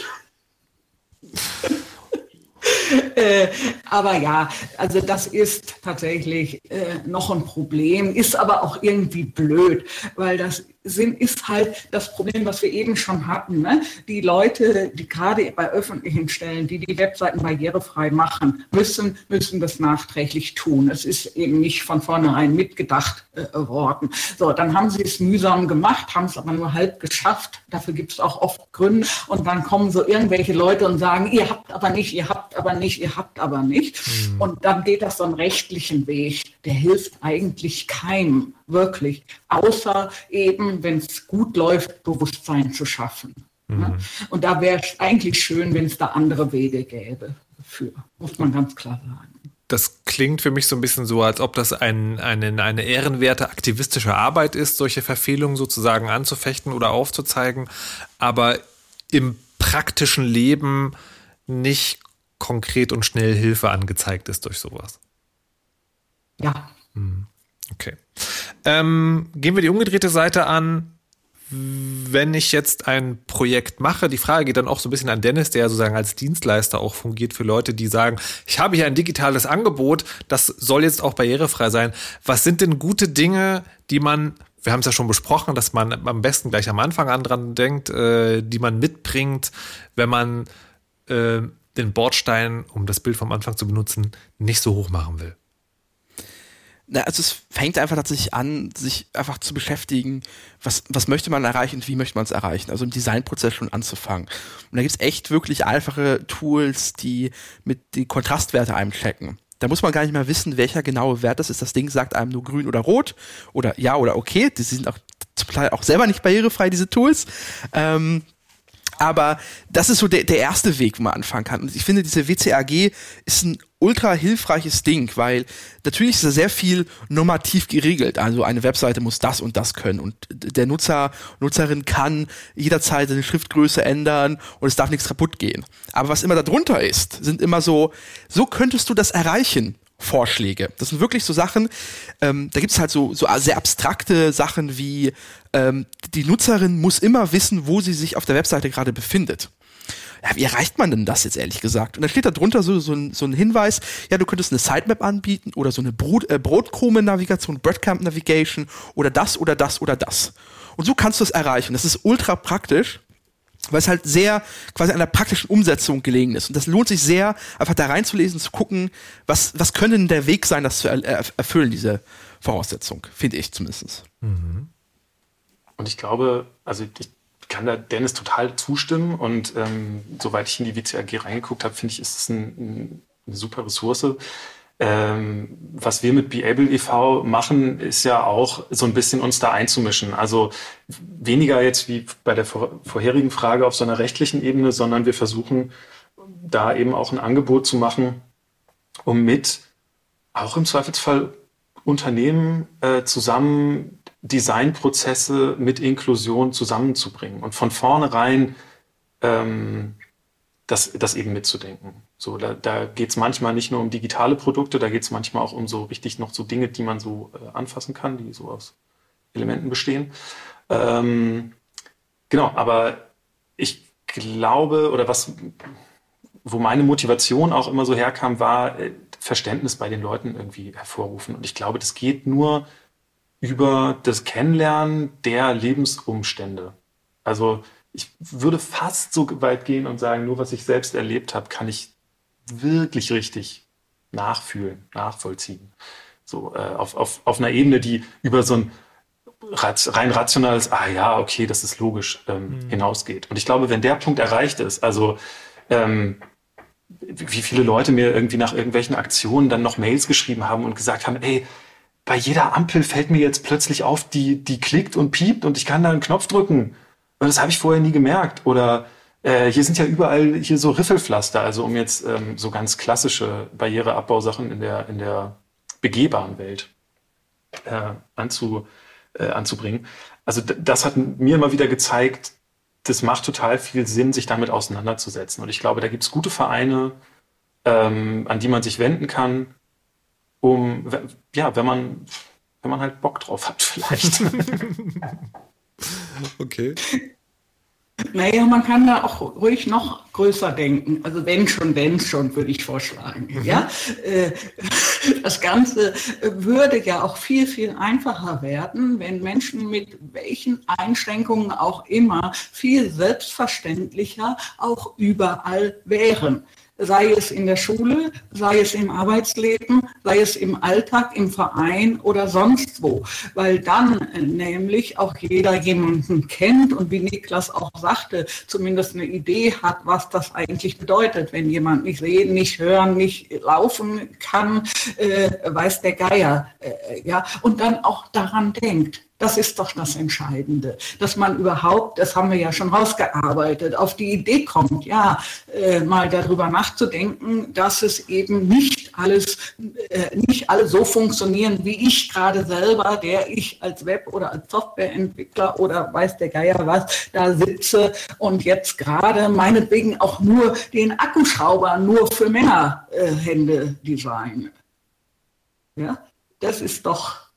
äh, aber ja, also das ist tatsächlich äh, noch ein Problem, ist aber auch irgendwie blöd, weil das sind, ist halt das Problem, was wir eben schon hatten. Ne? Die Leute, die gerade bei öffentlichen Stellen, die die Webseiten barrierefrei machen, müssen, müssen das nachträglich tun. Es ist eben nicht von vornherein mitgedacht äh, worden. So, dann haben sie es mühsam gemacht, haben es aber nur halb geschafft. Dafür gibt es auch oft Gründe. Und dann kommen so irgendwelche Leute und sagen, ihr habt aber nicht, ihr habt aber nicht, ihr habt aber nicht. Mhm. Und dann geht das so einen rechtlichen Weg. Der hilft eigentlich keinem wirklich, außer eben, wenn es gut läuft, Bewusstsein zu schaffen. Mhm. Und da wäre es eigentlich schön, wenn es da andere Wege gäbe für, muss man ganz klar sagen. Das klingt für mich so ein bisschen so, als ob das ein, eine, eine ehrenwerte aktivistische Arbeit ist, solche Verfehlungen sozusagen anzufechten oder aufzuzeigen, aber im praktischen Leben nicht konkret und schnell Hilfe angezeigt ist durch sowas. Ja. Hm. Okay. Ähm, gehen wir die umgedrehte Seite an. Wenn ich jetzt ein Projekt mache, die Frage geht dann auch so ein bisschen an Dennis, der sozusagen als Dienstleister auch fungiert für Leute, die sagen, ich habe hier ein digitales Angebot, das soll jetzt auch barrierefrei sein. Was sind denn gute Dinge, die man wir haben es ja schon besprochen, dass man am besten gleich am Anfang an dran denkt, äh, die man mitbringt, wenn man äh, den Bordstein, um das Bild vom Anfang zu benutzen, nicht so hoch machen will. Na, also es fängt einfach tatsächlich an, sich einfach zu beschäftigen, was, was möchte man erreichen und wie möchte man es erreichen. Also im Designprozess schon anzufangen. Und da gibt es echt wirklich einfache Tools, die mit die Kontrastwerte einem checken. Da muss man gar nicht mehr wissen, welcher genaue Wert das ist. Das Ding sagt einem nur grün oder rot oder ja oder okay. Die sind auch zum Teil auch selber nicht barrierefrei, diese Tools. Ähm, aber das ist so der, der erste Weg, wo man anfangen kann. Und ich finde, diese WCAG ist ein ultra hilfreiches Ding, weil natürlich ist da sehr viel normativ geregelt. Also eine Webseite muss das und das können und der Nutzer, Nutzerin kann jederzeit seine Schriftgröße ändern und es darf nichts kaputt gehen. Aber was immer darunter ist, sind immer so, so könntest du das erreichen. Vorschläge. Das sind wirklich so Sachen, ähm, da gibt es halt so, so sehr abstrakte Sachen wie ähm, die Nutzerin muss immer wissen, wo sie sich auf der Webseite gerade befindet. Ja, wie erreicht man denn das jetzt ehrlich gesagt? Und da steht da drunter so, so, ein, so ein Hinweis, ja, du könntest eine Sitemap anbieten oder so eine Brot, äh, Brotkrumen-Navigation, Breadcamp-Navigation oder das oder das oder das. Und so kannst du es erreichen. Das ist ultra praktisch weil es halt sehr quasi an der praktischen Umsetzung gelegen ist. Und das lohnt sich sehr, einfach da reinzulesen, zu gucken, was, was könnte der Weg sein, das zu erfüllen, diese Voraussetzung, finde ich zumindest. Mhm. Und ich glaube, also ich kann da Dennis total zustimmen und ähm, soweit ich in die WCAG reingeguckt habe, finde ich, ist es ein, ein, eine super Ressource. Ähm, was wir mit Beable e.V. machen, ist ja auch so ein bisschen uns da einzumischen. Also weniger jetzt wie bei der vor vorherigen Frage auf so einer rechtlichen Ebene, sondern wir versuchen da eben auch ein Angebot zu machen, um mit auch im Zweifelsfall Unternehmen äh, zusammen Designprozesse mit Inklusion zusammenzubringen und von vornherein ähm, das, das eben mitzudenken. So, da, da geht es manchmal nicht nur um digitale Produkte, da geht es manchmal auch um so richtig noch so Dinge, die man so äh, anfassen kann, die so aus Elementen bestehen. Ähm, genau, aber ich glaube, oder was, wo meine Motivation auch immer so herkam, war äh, Verständnis bei den Leuten irgendwie hervorrufen. Und ich glaube, das geht nur über das Kennenlernen der Lebensumstände. Also ich würde fast so weit gehen und sagen, nur was ich selbst erlebt habe, kann ich wirklich richtig nachfühlen, nachvollziehen. So äh, auf, auf, auf einer Ebene, die über so ein rein rationales, ah ja, okay, das ist logisch, ähm, mhm. hinausgeht. Und ich glaube, wenn der Punkt erreicht ist, also ähm, wie viele Leute mir irgendwie nach irgendwelchen Aktionen dann noch Mails geschrieben haben und gesagt haben, ey, bei jeder Ampel fällt mir jetzt plötzlich auf, die, die klickt und piept und ich kann da einen Knopf drücken. Und das habe ich vorher nie gemerkt. Oder äh, hier sind ja überall hier so Riffelpflaster, also um jetzt ähm, so ganz klassische Barriereabbausachen in der, in der begehbaren Welt äh, anzu, äh, anzubringen. Also das hat mir immer wieder gezeigt, das macht total viel Sinn, sich damit auseinanderzusetzen. Und ich glaube, da gibt es gute Vereine, ähm, an die man sich wenden kann, um, ja, wenn man, wenn man halt Bock drauf hat, vielleicht. okay. Naja, man kann da auch ruhig noch größer denken. Also wenn schon, wenn schon, würde ich vorschlagen. Mhm. Ja? Äh, das Ganze würde ja auch viel, viel einfacher werden, wenn Menschen mit welchen Einschränkungen auch immer viel selbstverständlicher auch überall wären sei es in der Schule, sei es im Arbeitsleben, sei es im Alltag, im Verein oder sonst wo. Weil dann nämlich auch jeder jemanden kennt und wie Niklas auch sagte, zumindest eine Idee hat, was das eigentlich bedeutet, wenn jemand nicht sehen, nicht hören, nicht laufen kann, äh, weiß der Geier. Äh, ja, und dann auch daran denkt, das ist doch das Entscheidende, dass man überhaupt, das haben wir ja schon rausgearbeitet, auf die Idee kommt, ja, äh, mal darüber nachzudenken, dass es eben nicht alles, äh, nicht alle so funktionieren, wie ich gerade selber, der ich als Web- oder als Softwareentwickler oder weiß der Geier was, da sitze und jetzt gerade meinetwegen auch nur den Akkuschrauber nur für Männerhände äh, designe. Ja, das ist doch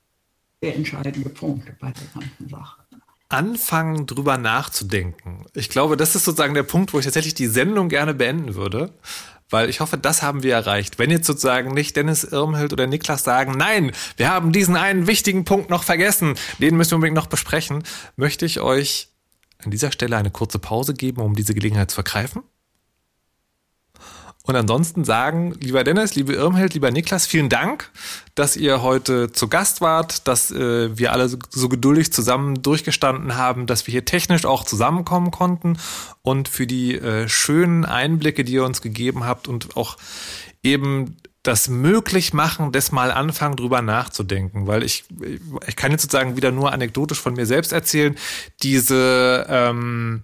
der entscheidende Punkt bei der ganzen Sache. Anfangen drüber nachzudenken. Ich glaube, das ist sozusagen der Punkt, wo ich tatsächlich die Sendung gerne beenden würde. Weil ich hoffe, das haben wir erreicht. Wenn jetzt sozusagen nicht Dennis Irmhild oder Niklas sagen, nein, wir haben diesen einen wichtigen Punkt noch vergessen, den müssen wir unbedingt noch besprechen, möchte ich euch an dieser Stelle eine kurze Pause geben, um diese Gelegenheit zu vergreifen. Und ansonsten sagen, lieber Dennis, liebe Irmhild, lieber Niklas, vielen Dank, dass ihr heute zu Gast wart, dass äh, wir alle so, so, geduldig zusammen durchgestanden haben, dass wir hier technisch auch zusammenkommen konnten. Und für die äh, schönen Einblicke, die ihr uns gegeben habt und auch eben das möglich machen, das mal anfangen, drüber nachzudenken, weil ich, ich kann jetzt sozusagen wieder nur anekdotisch von mir selbst erzählen, diese, ähm,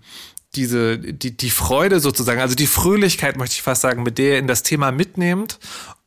diese, die, die Freude sozusagen, also die Fröhlichkeit, möchte ich fast sagen, mit der ihr in das Thema mitnehmt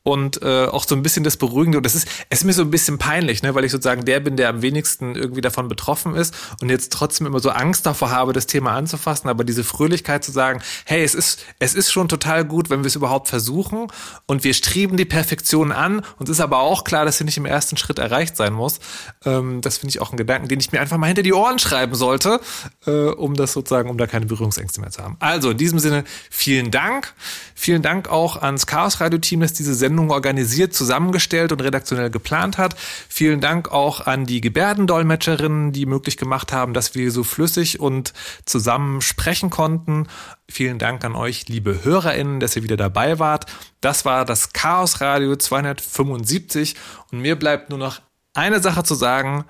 und äh, auch so ein bisschen das Beruhigende. Und das ist, es ist mir so ein bisschen peinlich, ne, weil ich sozusagen der bin, der am wenigsten irgendwie davon betroffen ist und jetzt trotzdem immer so Angst davor habe, das Thema anzufassen. Aber diese Fröhlichkeit zu sagen, hey, es ist, es ist schon total gut, wenn wir es überhaupt versuchen und wir streben die Perfektion an. Uns ist aber auch klar, dass sie nicht im ersten Schritt erreicht sein muss. Ähm, das finde ich auch ein Gedanken, den ich mir einfach mal hinter die Ohren schreiben sollte, äh, um das sozusagen, um da keine Berührungsängste mehr zu haben. Also in diesem Sinne, vielen Dank. Vielen Dank auch ans Chaos Radio Team, das diese Sendung Sendung organisiert, zusammengestellt und redaktionell geplant hat. Vielen Dank auch an die Gebärdendolmetscherinnen, die möglich gemacht haben, dass wir so flüssig und zusammen sprechen konnten. Vielen Dank an euch, liebe HörerInnen, dass ihr wieder dabei wart. Das war das Chaos Radio 275 und mir bleibt nur noch eine Sache zu sagen.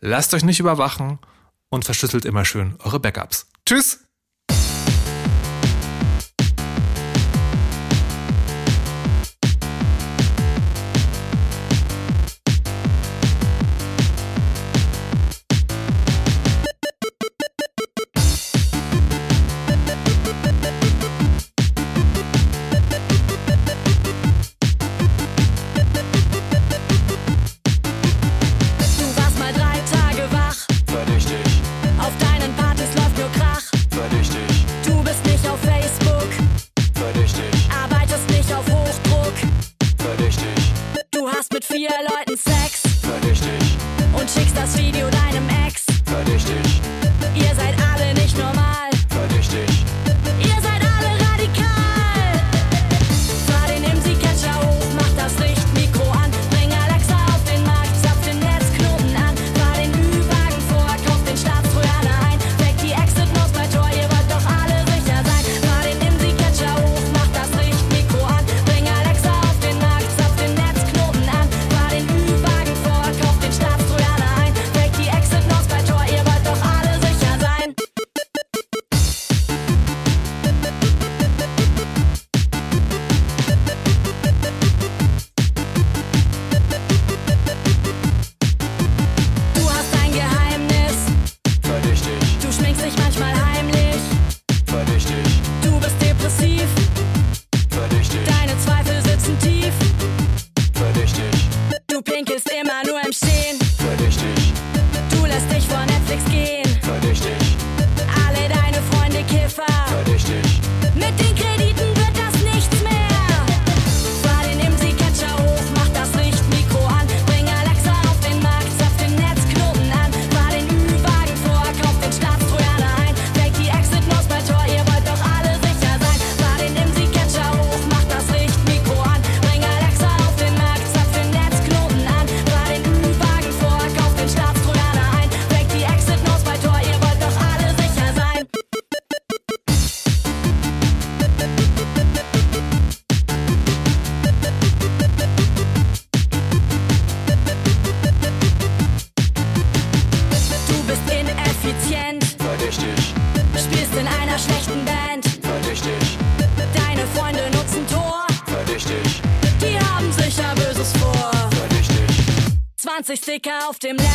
Lasst euch nicht überwachen und verschlüsselt immer schön eure Backups. Tschüss! 20 Sticker auf dem.